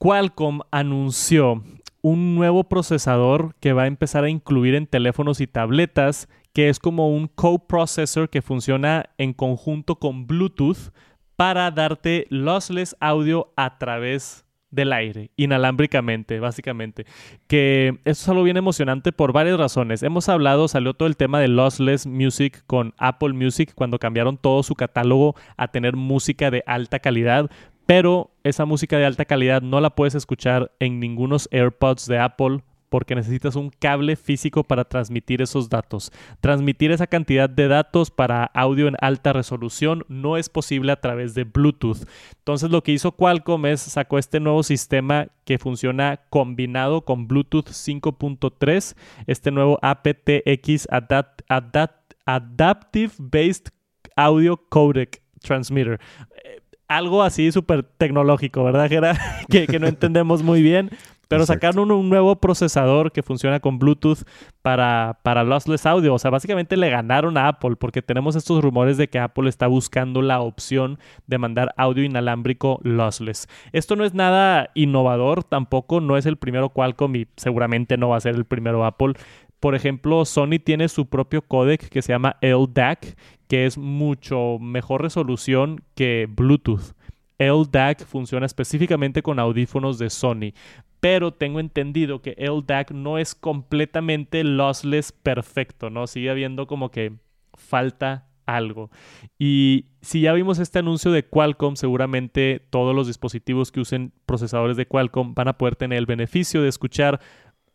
Qualcomm anunció un nuevo procesador que va a empezar a incluir en teléfonos y tabletas, que es como un coprocessor que funciona en conjunto con Bluetooth para darte lossless audio a través del aire, inalámbricamente, básicamente. Que eso es algo bien emocionante por varias razones. Hemos hablado, salió todo el tema de Lossless Music con Apple Music cuando cambiaron todo su catálogo a tener música de alta calidad, pero esa música de alta calidad no la puedes escuchar en ningunos AirPods de Apple porque necesitas un cable físico para transmitir esos datos. Transmitir esa cantidad de datos para audio en alta resolución no es posible a través de Bluetooth. Entonces lo que hizo Qualcomm es sacó este nuevo sistema que funciona combinado con Bluetooth 5.3, este nuevo aptX Adaptive Based Audio Codec Transmitter algo así súper tecnológico, ¿verdad, Gera? que, que, no entendemos muy bien. Pero sacaron un, nuevo procesador que funciona con Bluetooth para, para lossless audio. O sea, básicamente le ganaron a Apple porque tenemos estos rumores de que Apple está buscando la opción de mandar audio inalámbrico lossless. Esto no es nada innovador, tampoco no es el primero Qualcomm y seguramente no va a ser el primero Apple. Por ejemplo, Sony tiene su propio codec que se llama LDAC, que es mucho mejor resolución que Bluetooth. LDAC funciona específicamente con audífonos de Sony, pero tengo entendido que LDAC no es completamente lossless perfecto, ¿no? Sigue habiendo como que falta algo. Y si ya vimos este anuncio de Qualcomm, seguramente todos los dispositivos que usen procesadores de Qualcomm van a poder tener el beneficio de escuchar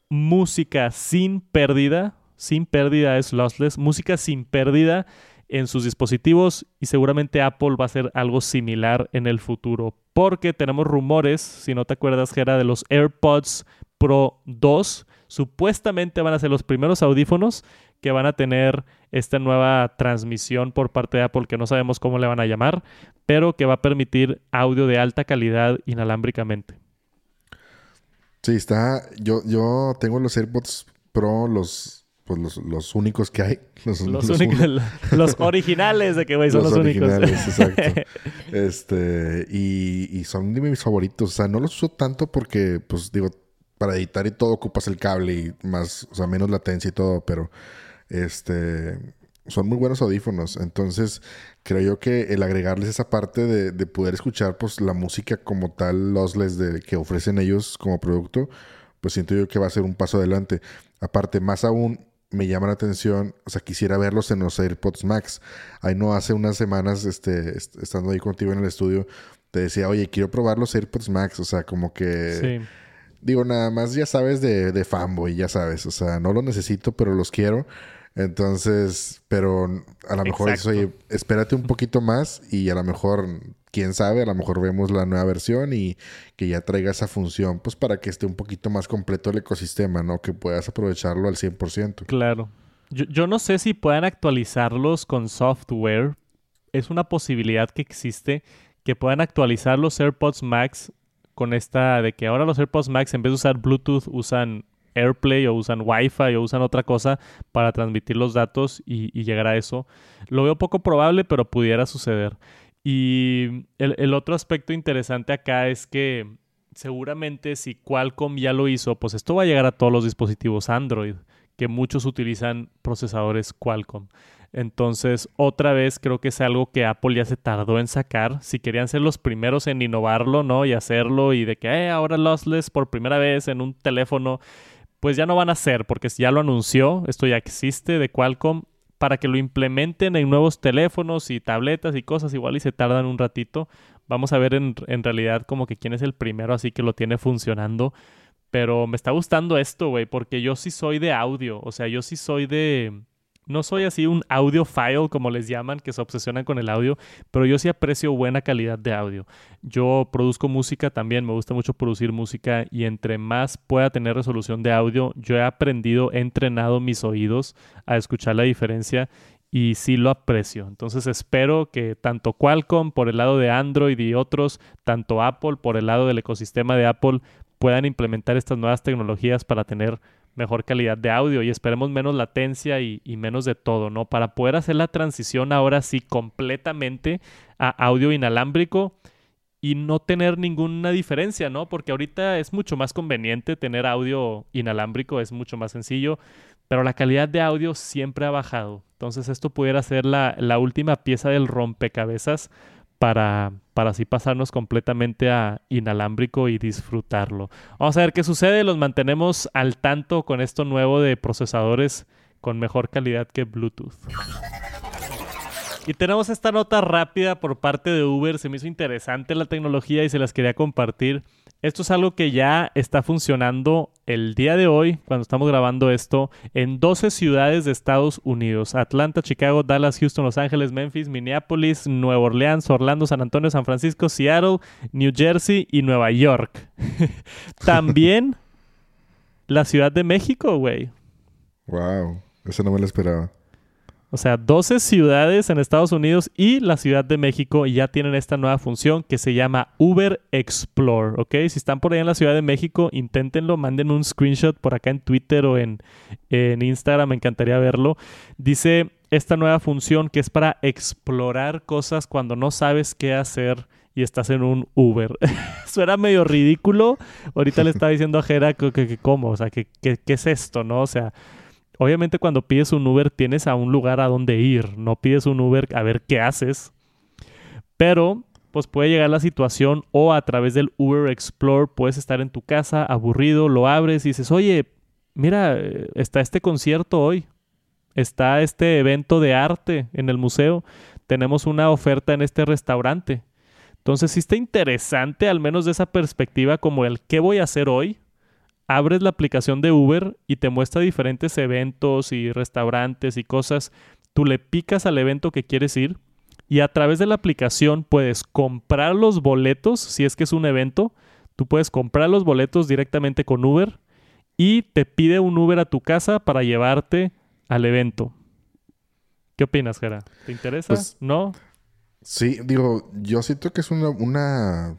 música sin pérdida. Sin pérdida es lossless. Música sin pérdida en sus dispositivos y seguramente Apple va a hacer algo similar en el futuro. Porque tenemos rumores, si no te acuerdas, que era de los AirPods Pro 2. Supuestamente van a ser los primeros audífonos que van a tener esta nueva transmisión por parte de Apple que no sabemos cómo le van a llamar, pero que va a permitir audio de alta calidad inalámbricamente. Sí, está. Yo, yo tengo los AirPods Pro, los pues los, los, únicos que hay. Los, los, únicos, los originales de que, güey, son los, originales, exacto. Este, y, y, son de mis favoritos. O sea, no los uso tanto porque, pues, digo, para editar y todo ocupas el cable y más, o sea, menos latencia y todo, pero, este, son muy buenos audífonos. Entonces, creo yo que el agregarles esa parte de, de poder escuchar, pues, la música como tal, lossless de, que ofrecen ellos como producto, pues siento yo que va a ser un paso adelante. Aparte, más aún, me llama la atención, o sea, quisiera verlos en los AirPods Max. Ahí no hace unas semanas, este, estando ahí contigo en el estudio, te decía, oye, quiero probar los AirPods Max, o sea, como que... Sí. Digo, nada más ya sabes de, de fanboy, ya sabes, o sea, no los necesito, pero los quiero. Entonces, pero a lo mejor eso, oye, espérate un poquito más y a lo mejor quién sabe, a lo mejor vemos la nueva versión y que ya traiga esa función, pues para que esté un poquito más completo el ecosistema, ¿no? Que puedas aprovecharlo al 100%. Claro. Yo, no sé si puedan actualizarlos con software. Es una posibilidad que existe que puedan actualizar los AirPods Max con esta de que ahora los AirPods Max en vez de usar Bluetooth usan AirPlay o usan Wi-Fi o usan otra cosa para transmitir los datos y, llegar a eso. Lo veo poco probable, pero pudiera suceder. Y el, otro aspecto interesante acá es que seguramente si Qualcomm ya lo hizo, pues esto va a llegar a todos los dispositivos Android, que muchos utilizan procesadores Qualcomm. Entonces, otra vez creo que es algo que Apple ya se tardó en sacar. Si querían ser los primeros en innovarlo, ¿no? Y hacerlo y de que eh, ahora lossless por primera vez en un teléfono, pues ya no van a ser porque ya lo anunció, esto ya existe de Qualcomm para que lo implementen en nuevos teléfonos y tabletas y cosas igual y se tardan un ratito. Vamos a ver en, en realidad como que quién es el primero así que lo tiene funcionando. Pero me está gustando esto, güey, porque yo sí soy de audio. O sea, yo sí soy de no soy así un audiophile, como les llaman, que se obsesionan con el audio, pero yo sí aprecio buena calidad de audio. Yo produzco música también, me gusta mucho producir música y entre más pueda tener resolución de audio, yo he aprendido, he entrenado mis oídos a escuchar la diferencia y sí lo aprecio. Entonces espero que tanto Qualcomm por el lado de Android y otros, tanto Apple por el lado del ecosistema de Apple, puedan implementar estas nuevas tecnologías para tener mejor calidad de audio y esperemos menos latencia y, menos de todo, ¿no? Para poder hacer la transición ahora sí completamente a audio inalámbrico y no tener ninguna diferencia, ¿no? Porque ahorita es mucho más conveniente tener audio inalámbrico, es mucho más sencillo, pero la calidad de audio siempre ha bajado. Entonces esto pudiera ser la, la última pieza del rompecabezas para, para así pasarnos completamente a inalámbrico y disfrutarlo. Vamos a ver qué sucede, los mantenemos al tanto con esto nuevo de procesadores con mejor calidad que Bluetooth. Y tenemos esta nota rápida por parte de Uber. Se me hizo interesante la tecnología y se las quería compartir. Esto es algo que ya está funcionando el día de hoy, cuando estamos grabando esto, en 12 ciudades de Estados Unidos. Atlanta, Chicago, Dallas, Houston, Los Ángeles, Memphis, Minneapolis, Nueva Orleans, Orlando, San Antonio, San Francisco, Seattle, New Jersey y Nueva York. También la Ciudad de México, güey. Wow, eso no me lo esperaba. O sea, 12 ciudades en Estados Unidos y la Ciudad de México ya tienen esta nueva función que se llama Uber Explore, ¿ok? Si están por ahí en la Ciudad de México, inténtenlo, manden un screenshot por acá en Twitter o en, en Instagram, me encantaría verlo. Dice esta nueva función que es para explorar cosas cuando no sabes qué hacer y estás en un Uber. Suena medio ridículo. Ahorita le estaba diciendo a Jera que, cómo, o sea, que, qué es esto, ¿no? O sea, obviamente cuando pides un Uber tienes a un lugar a donde ir, no pides un Uber a ver qué haces. Pero pues puede llegar la situación o a través del Uber Explore puedes estar en tu casa aburrido, lo abres y dices, oye, mira, está este concierto hoy, está este evento de arte en el museo, tenemos una oferta en este restaurante. Entonces sí está interesante, al menos de esa perspectiva, como el qué voy a hacer hoy, abres la aplicación de Uber y te muestra diferentes eventos y restaurantes y cosas. Tú le picas al evento que quieres ir y a través de la aplicación puedes comprar los boletos, si es que es un evento, tú puedes comprar los boletos directamente con Uber y te pide un Uber a tu casa para llevarte al evento. ¿Qué opinas, Jera? ¿Te interesa? Pues, ¿No? Sí, digo, yo siento que es una, una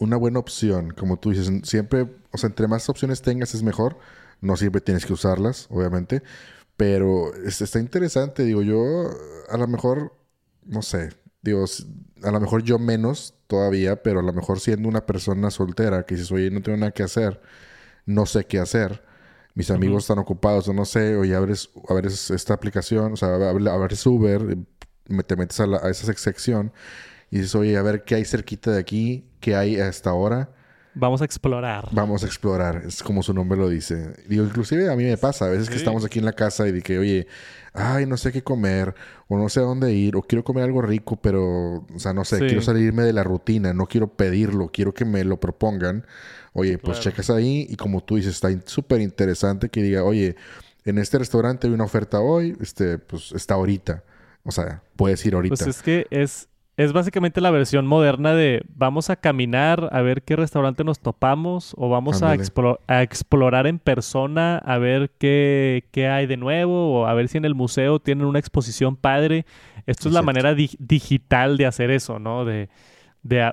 una buena opción, como tú dices, siempre, o sea, entre más opciones tengas es mejor, no siempre tienes que usarlas, obviamente, pero está interesante, digo, yo a lo mejor, no sé, digo, a lo mejor yo menos todavía, pero a lo mejor siendo una persona soltera que dices, oye, no tengo nada que hacer, no sé qué hacer, mis amigos están ocupados o no sé, oye, abres, abres esta aplicación, o sea, abres Uber, te metes a, a esa sección y dices, oye, a ver qué hay cerquita de aquí, qué hay hasta ahora. Vamos a explorar. Vamos a explorar, es como su nombre lo dice. Digo, inclusive a mí me pasa, a veces que estamos aquí en la casa y de que, oye, ay, no sé qué comer, o no sé a dónde ir, o quiero comer algo rico, pero, o sea, no sé, quiero salirme de la rutina, no quiero pedirlo, quiero que me lo propongan. Oye, pues checas ahí y como tú dices, está súper interesante que diga, oye, en este restaurante hay una oferta hoy, este, pues está ahorita. O sea, puedes ir ahorita. Pues es que es, es básicamente la versión moderna de vamos a caminar a ver qué restaurante nos topamos o vamos a, explorar en persona a ver qué, hay de nuevo o a ver si en el museo tienen una exposición padre. Esto es la manera digital de hacer eso, ¿no? De,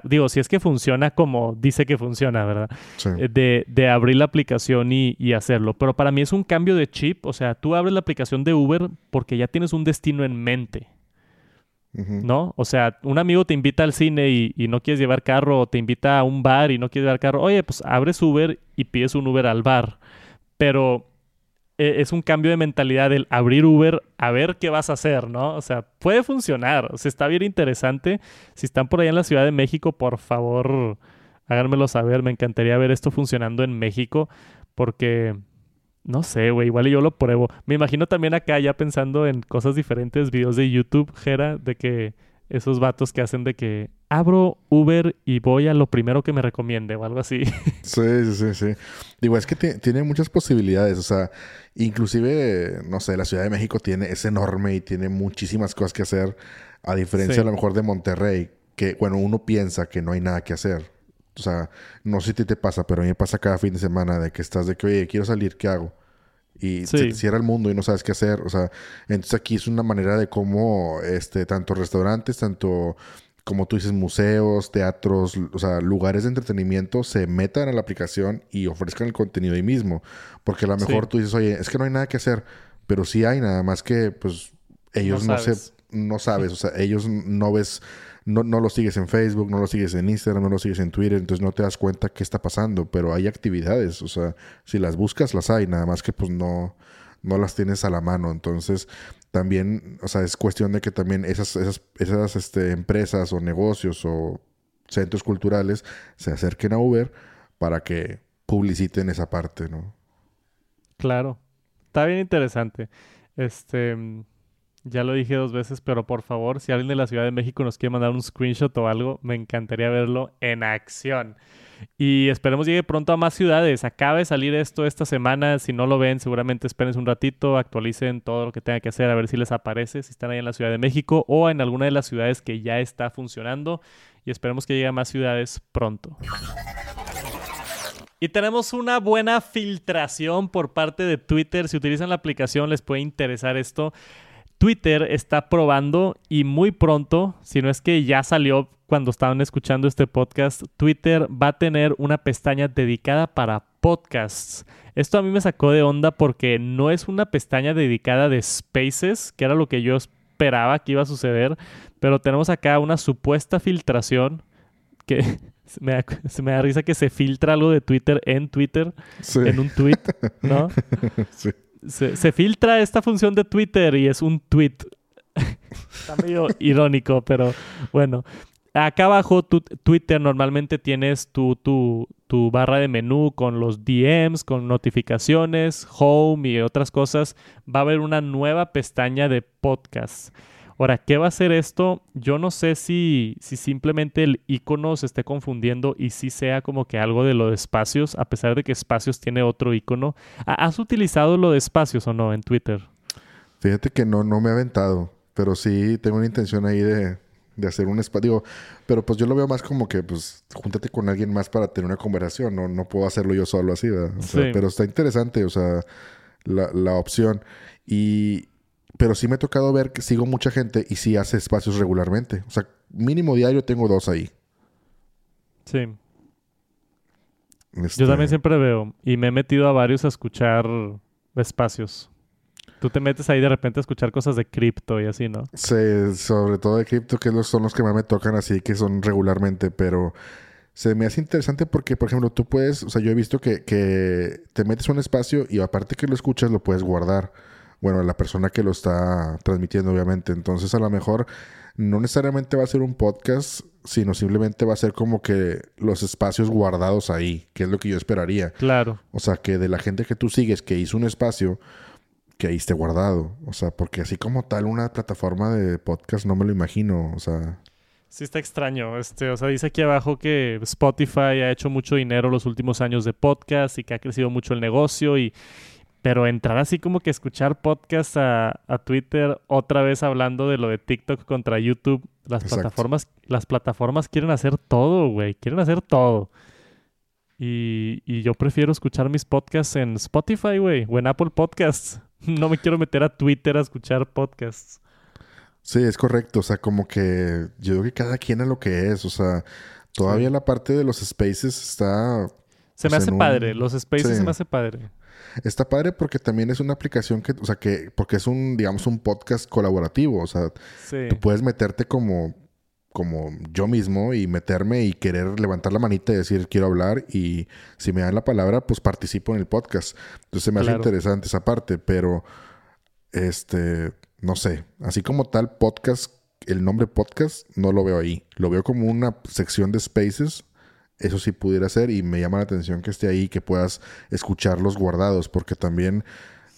digo, si es que funciona como dice que funciona, ¿verdad? Eh, de, abrir la aplicación y, y, hacerlo. Pero para mí es un cambio de chip. O sea, tú abres la aplicación de Uber porque ya tienes un destino en mente. ¿No? O sea, un amigo te invita al cine y, no quieres llevar carro, o te invita a un bar y no quieres llevar carro. Oye, pues abres Uber y pides un Uber al bar. Pero e, es un cambio de mentalidad el abrir Uber a ver qué vas a hacer, ¿no? O sea, puede funcionar. O sea, está bien interesante. Si están por ahí en la Ciudad de México, por favor, háganmelo saber. Me encantaría ver esto funcionando en México porque no sé, güey, igual yo lo pruebo. Me imagino también acá ya pensando en cosas diferentes, videos de YouTube, Jera, de que esos vatos que hacen de que abro Uber y voy a lo primero que me recomiende o algo así. Sí, sí, sí. Digo, es que tiene muchas posibilidades. O sea, inclusive, no sé, la Ciudad de México tiene, es enorme y tiene muchísimas cosas que hacer. A diferencia a lo mejor de Monterrey, que, bueno, uno piensa que no hay nada que hacer. O sea, no sé si te pasa, pero a mí me pasa cada fin de semana de que estás de que, oye, quiero salir, ¿qué hago? Y se te cierra el mundo y no sabes qué hacer. O sea, entonces aquí es una manera de cómo, este, tanto restaurantes, tanto como tú dices, museos, teatros, o sea, lugares de entretenimiento se metan a la aplicación y ofrezcan el contenido ahí mismo. Porque a lo mejor tú dices, oye, es que no hay nada que hacer, pero sí hay, nada más que pues ellos no, se, no sabes, o sea, ellos no ves, no, no lo sigues en Facebook, no lo sigues en Instagram, no lo sigues en Twitter, entonces no te das cuenta qué está pasando, pero hay actividades, o sea, si las buscas, las hay, nada más que pues no, no las tienes a la mano, entonces también, o sea, es cuestión de que también esas, esas, esas este, empresas o negocios o centros culturales se acerquen a Uber para que publiciten esa parte, ¿no? Claro. Está bien interesante. Este, ya lo dije dos veces, pero por favor, si alguien de la Ciudad de México nos quiere mandar un screenshot o algo, me encantaría verlo en acción. Y esperemos llegue pronto a más ciudades. Acaba de salir esto esta semana. Si no lo ven, seguramente esperen un ratito, actualicen todo lo que tengan que hacer, a ver si les aparece, si están ahí en la Ciudad de México o en alguna de las ciudades que ya está funcionando. Y esperemos que llegue a más ciudades pronto. Y tenemos una buena filtración por parte de Twitter. Si utilizan la aplicación les puede interesar esto. Twitter está probando y muy pronto, si no es que ya salió cuando estaban escuchando este podcast, Twitter va a tener una pestaña dedicada para podcasts. Esto a mí me sacó de onda porque no es una pestaña dedicada de spaces, que era lo que yo esperaba que iba a suceder, pero tenemos acá una supuesta filtración que se me, da, risa que se filtra algo de Twitter en Twitter, en un tweet, ¿no? Sí se, filtra esta función de Twitter y es un tweet. Está medio irónico, pero bueno. Acá abajo, tu, Twitter normalmente tienes tu, tu, tu, barra de menú con los DMs, con notificaciones, home y otras cosas. Va a haber una nueva pestaña de podcast. Ahora, ¿qué va a hacer esto? Yo no sé si, si simplemente el icono se esté confundiendo y si sea como que algo de lo de espacios, a pesar de que espacios tiene otro icono. ¿Has utilizado lo de espacios o no en Twitter? Fíjate que no, no me ha aventado, pero sí tengo una intención ahí de, hacer un espacio. pero pues yo lo veo más como que, pues, júntate con alguien más para tener una conversación. No, no puedo hacerlo yo solo así, ¿verdad? Pero está interesante, o sea, la, la opción. Y, pero sí me ha tocado ver que sigo mucha gente y sí hace espacios regularmente. O sea, mínimo diario tengo dos ahí. Sí. Yo también este siempre veo. Y me he metido a varios a escuchar espacios. Tú te metes ahí de repente a escuchar cosas de cripto y así, ¿no? Sí, sobre todo de cripto, que son los que más me tocan así, que son regularmente, pero se me hace interesante porque, por ejemplo, tú puedes, o sea, yo he visto que, que te metes a un espacio y aparte que lo escuchas, lo puedes guardar bueno, la persona que lo está transmitiendo, obviamente. Entonces, a lo mejor no necesariamente va a ser un podcast, sino simplemente va a ser como que los espacios guardados ahí, que es lo que yo esperaría. Claro. O sea, que de la gente que tú sigues que hizo un espacio, que ahí esté guardado. O sea, porque así como tal una plataforma de podcast no me lo imagino. O sea. Sí, está extraño. Este, o sea, dice aquí abajo que Spotify ha hecho mucho dinero los últimos años de podcast y que ha crecido mucho el negocio y, pero entrar así como que escuchar podcast a, Twitter otra vez hablando de lo de TikTok contra YouTube, las plataformas, las plataformas quieren hacer todo, güey, quieren hacer todo. Y, y, yo prefiero escuchar mis podcasts en Spotify, güey, o en Apple Podcasts. No me quiero meter a Twitter a escuchar podcasts. Sí, es correcto. O sea, como que yo creo que cada quien es lo que es. O sea, todavía la parte de los spaces está. Se me pues, hace padre. Los spaces se me hace padre. Está padre porque también es una aplicación que, o sea, que, porque es un, digamos, un podcast colaborativo. O sea, tú puedes meterte como, como yo mismo y meterme y querer levantar la manita y decir quiero hablar y si me dan la palabra, pues participo en el podcast. Entonces me hace interesante esa parte, pero este, no sé, así como tal podcast, el nombre podcast no lo veo ahí. Lo veo como una sección de spaces eso sí pudiera ser y me llama la atención que esté ahí, que puedas escucharlos guardados, porque también,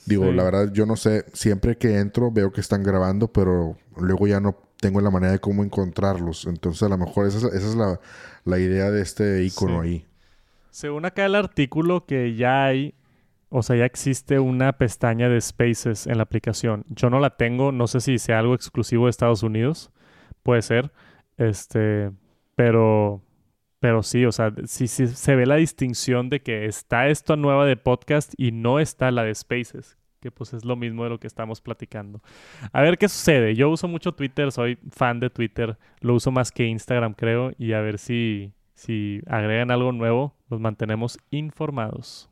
digo, la verdad yo no sé, siempre que entro veo que están grabando, pero luego ya no tengo la manera de cómo encontrarlos. Entonces a lo mejor esa es, la, idea de este icono ahí. Según acá el artículo que ya hay, o sea, ya existe una pestaña de Spaces en la aplicación. Yo no la tengo, no sé si sea algo exclusivo de Estados Unidos, puede ser, este, pero pero sí, o sea, sí, se ve la distinción de que está esta nueva de podcast y no está la de Spaces. que pues es lo mismo de lo que estamos platicando. A ver qué sucede. Yo uso mucho Twitter, soy fan de Twitter, lo uso más que Instagram creo y a ver si, si agregan algo nuevo, nos mantenemos informados.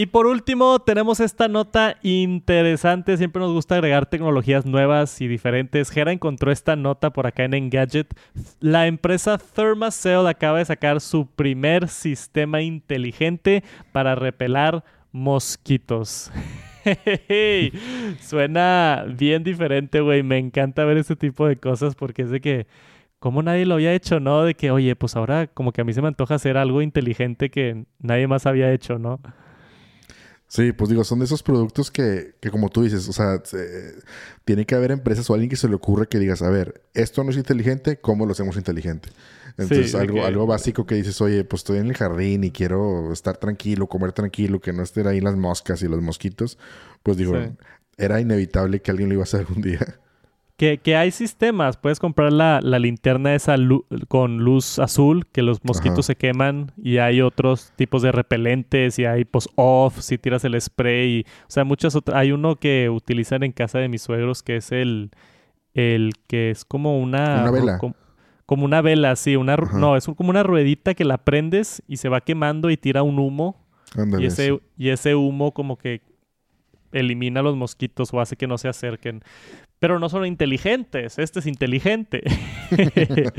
Y por último, tenemos esta nota interesante. Siempre nos gusta agregar tecnologías nuevas y diferentes. Gera encontró esta nota por acá en Engadget. La empresa ThermaCell acaba de sacar su primer sistema inteligente para repelar mosquitos. Suena bien diferente, güey. Me encanta ver este tipo de cosas porque es de que, como nadie lo había hecho, ¿no? De que, oye, pues ahora como que a mí se me antoja hacer algo inteligente que nadie más había hecho, ¿no? Sí, pues digo, son de esos productos que, que como tú dices, o sea, tiene que haber empresas o alguien que se le ocurre que digas, a ver, esto no es inteligente, ¿cómo lo hacemos inteligente? Entonces, algo, algo básico que dices, oye, pues estoy en el jardín y quiero estar tranquilo, comer tranquilo, que no estén ahí las moscas y los mosquitos, pues digo, era inevitable que alguien lo iba a hacer algún día. Que, hay sistemas, puedes comprar la, linterna esa con luz azul, que los mosquitos se queman, y hay otros tipos de repelentes, y hay post-off, si tiras el spray, o sea, muchas otras. Hay uno que utilizan en casa de mis suegros, que es el, el que es como una... Una vela. Como, una vela, sí, una, no, es como una ruedita que la prendes y se va quemando y tira un humo. y, ese, y ese humo como que elimina los mosquitos o hace que no se acerquen pero no son inteligentes. Este es inteligente.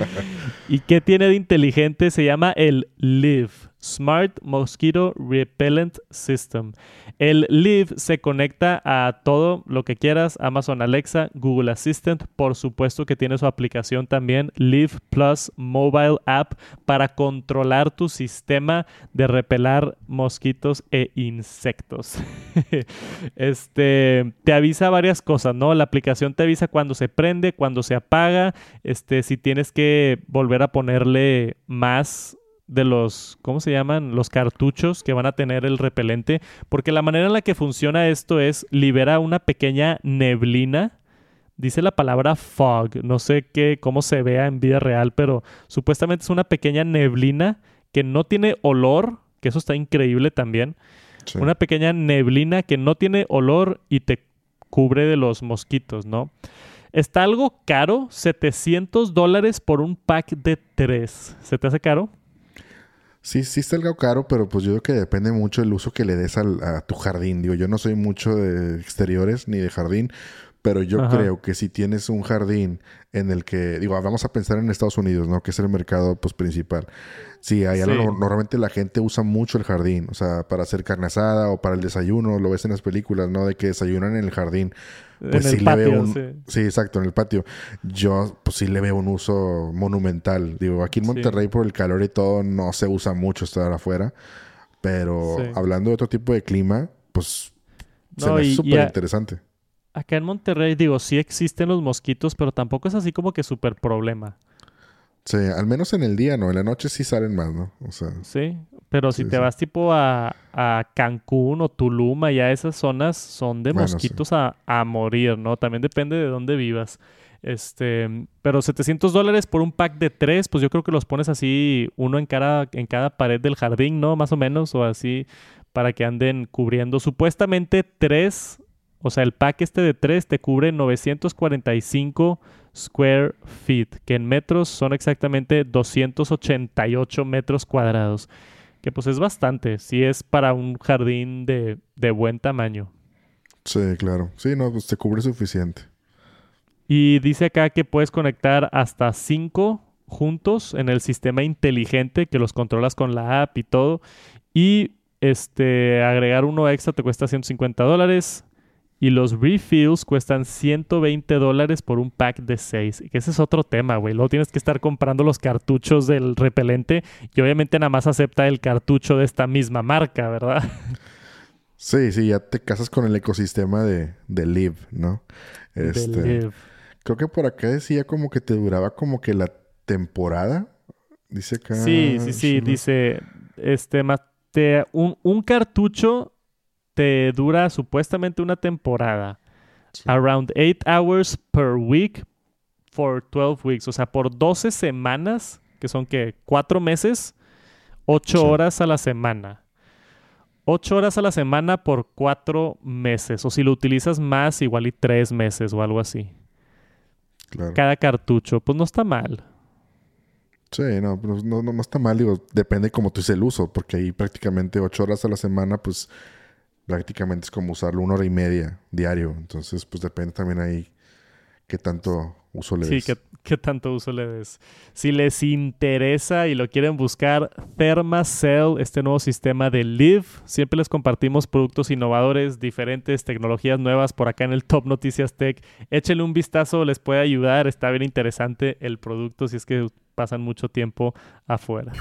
¿Y qué tiene de inteligente? Se llama el Live. Smart Mosquito Repellent System. El Live se conecta a todo lo que quieras, Amazon Alexa, Google Assistant, por supuesto que tiene su aplicación también, Live Plus Mobile App, para controlar tu sistema de repelar mosquitos e insectos. este, te avisa varias cosas, ¿no? La aplicación te avisa cuando se prende, cuando se apaga, este, si tienes que volver a ponerle más de los, ¿cómo se llaman? Los cartuchos que van a tener el repelente, porque la manera en la que funciona esto es libera una pequeña neblina. Dice la palabra fog, no sé qué, cómo se vea en vida real, pero supuestamente es una pequeña neblina que no tiene olor, que eso está increíble también. Una pequeña neblina que no tiene olor y te cubre de los mosquitos, ¿no? Está algo caro, 700 dólares por un pack de tres. ¿Se te hace caro? Sí, sí está algo caro, pero pues yo creo que depende mucho del uso que le des a tu jardín. Digo, yo no soy mucho de exteriores ni de jardín, pero yo creo que si tienes un jardín en el que, digo, vamos a pensar en Estados Unidos, ¿no? Que es el mercado pues principal. Sí, hay normalmente la gente usa mucho el jardín, o sea, para hacer carne asada o para el desayuno, lo ves en las películas, ¿no? De que desayunan en el jardín. Pues sí le veo un... Sí. exacto, en el patio. Yo, pues sí le veo un uso monumental. Digo, aquí en Monterrey por el calor y todo no se usa mucho estar afuera. Pero hablando de otro tipo de clima, pues se me súper interesante. Acá en Monterrey, digo, sí existen los mosquitos, pero tampoco es así como que súper problema. Sí, al menos en el día, ¿no? En la noche sí salen más, ¿no? O sea. Sí, pero si te vas tipo a, Cancún o Tulum, allá esas zonas son de mosquitos a, morir, ¿no? También depende de dónde vivas. Este, pero 700 dólares por un pack de tres, pues yo creo que los pones así, uno en cada, en cada pared del jardín, ¿no? Más o menos, o así, para que anden cubriendo. Supuestamente tres, o sea, el pack este de tres te cubre 945 square feet, que en metros son exactamente 288 metros cuadrados, que pues es bastante, si es para un jardín de, buen tamaño. Sí, claro. Sí, no, pues te cubre suficiente. Y dice acá que puedes conectar hasta 5 juntos en el sistema inteligente que los controlas con la app y todo. Y este agregar uno extra te cuesta 150 dólares. Y los refills cuestan 120 dólares por un pack de 6. Que ese es otro tema, güey. Luego tienes que estar comprando los cartuchos del repelente. Y obviamente nada más acepta el cartucho de esta misma marca, ¿verdad? Sí, sí, ya te casas con el ecosistema de, de Live, ¿no? Este, Live. Creo que por acá decía como que te duraba como que la temporada. Dice acá. Sí, sí, sí. Dice, este, un, un cartucho te dura supuestamente una temporada. Around 8 hours per week for 12 weeks. O sea, por 12 semanas, que son que 4 meses, 8 horas a la semana. 8 horas a la semana por 4 meses. O si lo utilizas más, igual y 3 meses o algo así. Cada cartucho. Pues no está mal. Sí, no, no, no, está mal. Digo, depende cómo tú uses el uso. Porque ahí prácticamente 8 horas a la semana, pues prácticamente es como usarlo una hora y media diario. Entonces, pues depende también ahí qué tanto uso le des. Sí, qué, tanto uso le des. Si les interesa y lo quieren buscar, ThermaCell, este nuevo sistema de Live. Siempre les compartimos productos innovadores, diferentes tecnologías nuevas por acá en el Top Noticias Tech. Échenle un vistazo, les puede ayudar. Está bien interesante el producto si es que pasan mucho tiempo afuera.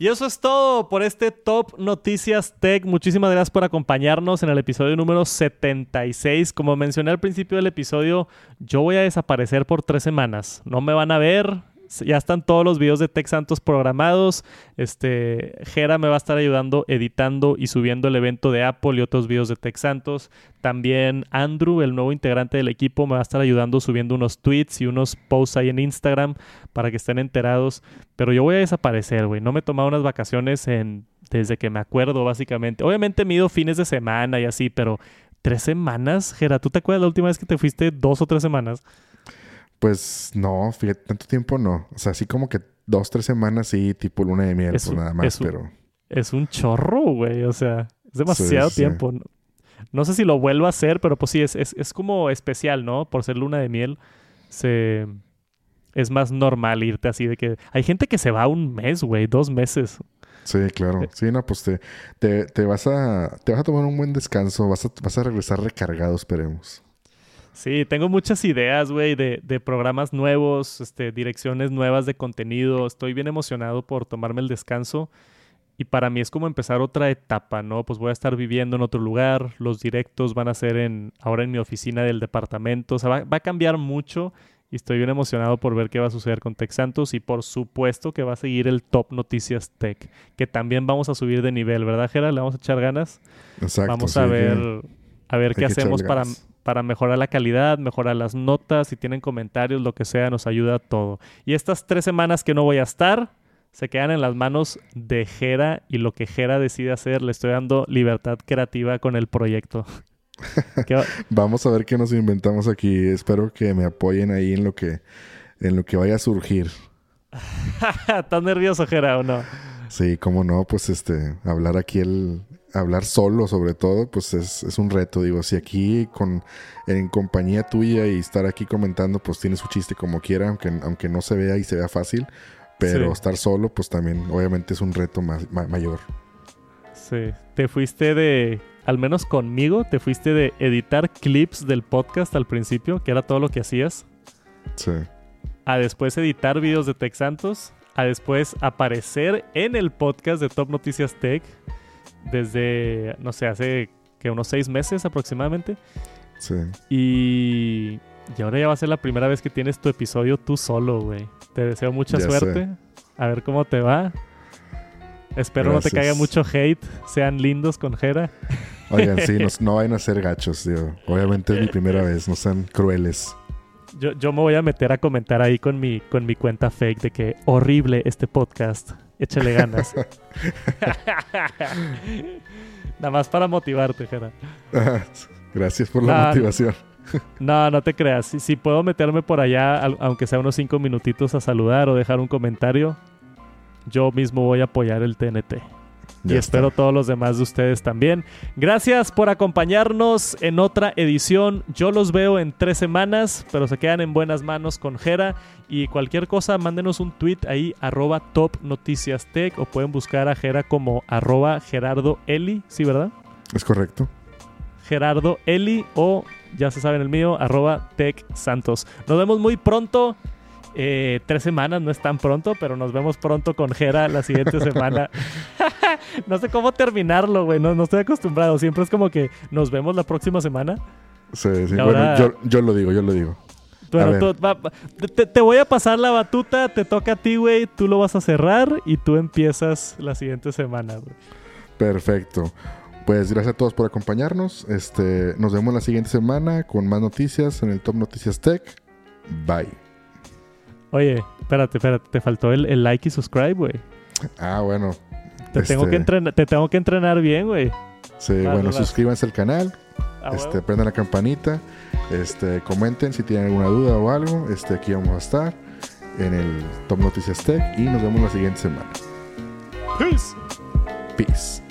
Y eso es todo por este Top Noticias Tech. Muchísimas gracias por acompañarnos en el episodio número 76. Como mencioné al principio del episodio, yo voy a desaparecer por tres semanas. No me van a ver, ya están todos los videos de Tech Santos programados. Este, Jera me va a estar ayudando editando y subiendo el evento de Apple y otros videos de Tech Santos. También Andrew, el nuevo integrante del equipo, me va a estar ayudando subiendo unos tweets y unos posts ahí en Instagram para que estén enterados. Pero yo voy a desaparecer, güey. No me he tomado unas vacaciones en, desde que me acuerdo, básicamente. Obviamente me ido fines de semana y así, pero tres semanas, Jera, ¿tú te acuerdas la última vez que te fuiste dos o tres semanas? Pues no, fíjate, tanto tiempo no. O sea, así como que dos, tres semanas sí, tipo luna de miel, pues nada más, pero. Es un chorro, güey. O sea, es demasiado tiempo. No, sé si lo vuelvo a hacer, pero pues sí, es, es, como especial, ¿no? Por ser luna de miel, se. Es más normal irte así de que. Hay gente que se va un mes, güey, dos meses. Sí, claro. Eh. Sí, no, pues te, te, vas a. Te vas a tomar un buen descanso. Vas a, vas a regresar recargado, esperemos. Sí, tengo muchas ideas, güey, de, de, programas nuevos, este, direcciones nuevas de contenido. Estoy bien emocionado por tomarme el descanso. Y para mí es como empezar otra etapa, ¿no? Pues voy a estar viviendo en otro lugar, los directos van a ser en, ahora en mi oficina del departamento, o sea, va, a cambiar mucho y estoy bien emocionado por ver qué va a suceder con Tech Santos y por supuesto que va a seguir el Top Noticias Tech, que también vamos a subir de nivel, ¿verdad, Gerald? Le vamos a echar ganas. Exacto. Vamos a ver, a ver qué hacemos para para mejorar la calidad, mejorar las notas, si tienen comentarios, lo que sea, nos ayuda todo. Y estas tres semanas que no voy a estar, se quedan en las manos de Jera y lo que Jera decide hacer, le estoy dando libertad creativa con el proyecto. Vamos a ver qué nos inventamos aquí. Espero que me apoyen ahí en lo que, en lo que vaya a surgir. ¿Estás nervioso, Jera, o no? Sí, cómo no, pues este, hablar aquí el, hablar solo sobre todo, pues es, un reto. Digo, si aquí con, en compañía tuya y estar aquí comentando, pues tiene su chiste como quiera, aunque, aunque no se vea y se vea fácil. Pero estar solo, pues también obviamente es un reto mayor. Sí, te fuiste de, al menos conmigo, te fuiste de editar clips del podcast al principio, que era todo lo que hacías. Sí. A después editar videos de Tech Santos. A después aparecer en el podcast de Top Noticias Tech desde, no sé, hace que unos seis meses aproximadamente. Sí. Y, y ahora ya va a ser la primera vez que tienes tu episodio tú solo, güey. Te deseo mucha suerte. A ver cómo te va. Espero no te caiga mucho hate. Sean lindos con Jera. Oigan, sí, no, vayan a ser gachos, tío. Obviamente es mi primera vez, no sean crueles. Yo, yo me voy a meter a comentar ahí con mi, con mi cuenta fake de que horrible este podcast. Échale ganas. Nada más para motivarte, Jera. Gracias por la motivación. no, no te creas. Si, puedo meterme por allá, aunque sea unos cinco minutitos a saludar o dejar un comentario, yo mismo voy a apoyar el TNT y espero todos los demás de ustedes también. Gracias por acompañarnos en otra edición. Yo los veo en tres semanas, pero se quedan en buenas manos con Jera. Y cualquier cosa, mándenos un tweet ahí, arroba top noticias tech, o pueden buscar a Jera como arroba Gerardo Eli, ¿sí, verdad? Es correcto. Gerardo Eli o ya se saben el mío, arroba Tech Santos. Nos vemos muy pronto. Eh, tres semanas no es tan pronto, pero nos vemos pronto con Jera la siguiente semana. no sé cómo terminarlo, güey. No, estoy acostumbrado. Siempre es como que nos vemos la próxima semana. Sí, sí. Bueno, yo, lo digo, yo lo digo. te, voy a pasar la batuta, te toca a ti, güey. Tú lo vas a cerrar y tú empiezas la siguiente semana, güey. Perfecto. Pues gracias a todos por acompañarnos. Este, nos vemos la siguiente semana con más noticias en el Top Noticias Tech. Bye. Oye, espérate, espérate, te faltó el, like y subscribe, güey. Ah, bueno. Te, tengo, que este entrenar, te tengo que entrenar bien, güey. Sí, bueno, suscríbanse al canal. este, prendan la campanita. Este, comenten si tienen alguna duda o algo. Este, aquí vamos a estar en el Top Noticias Tech y nos vemos la siguiente semana. Peace. Peace.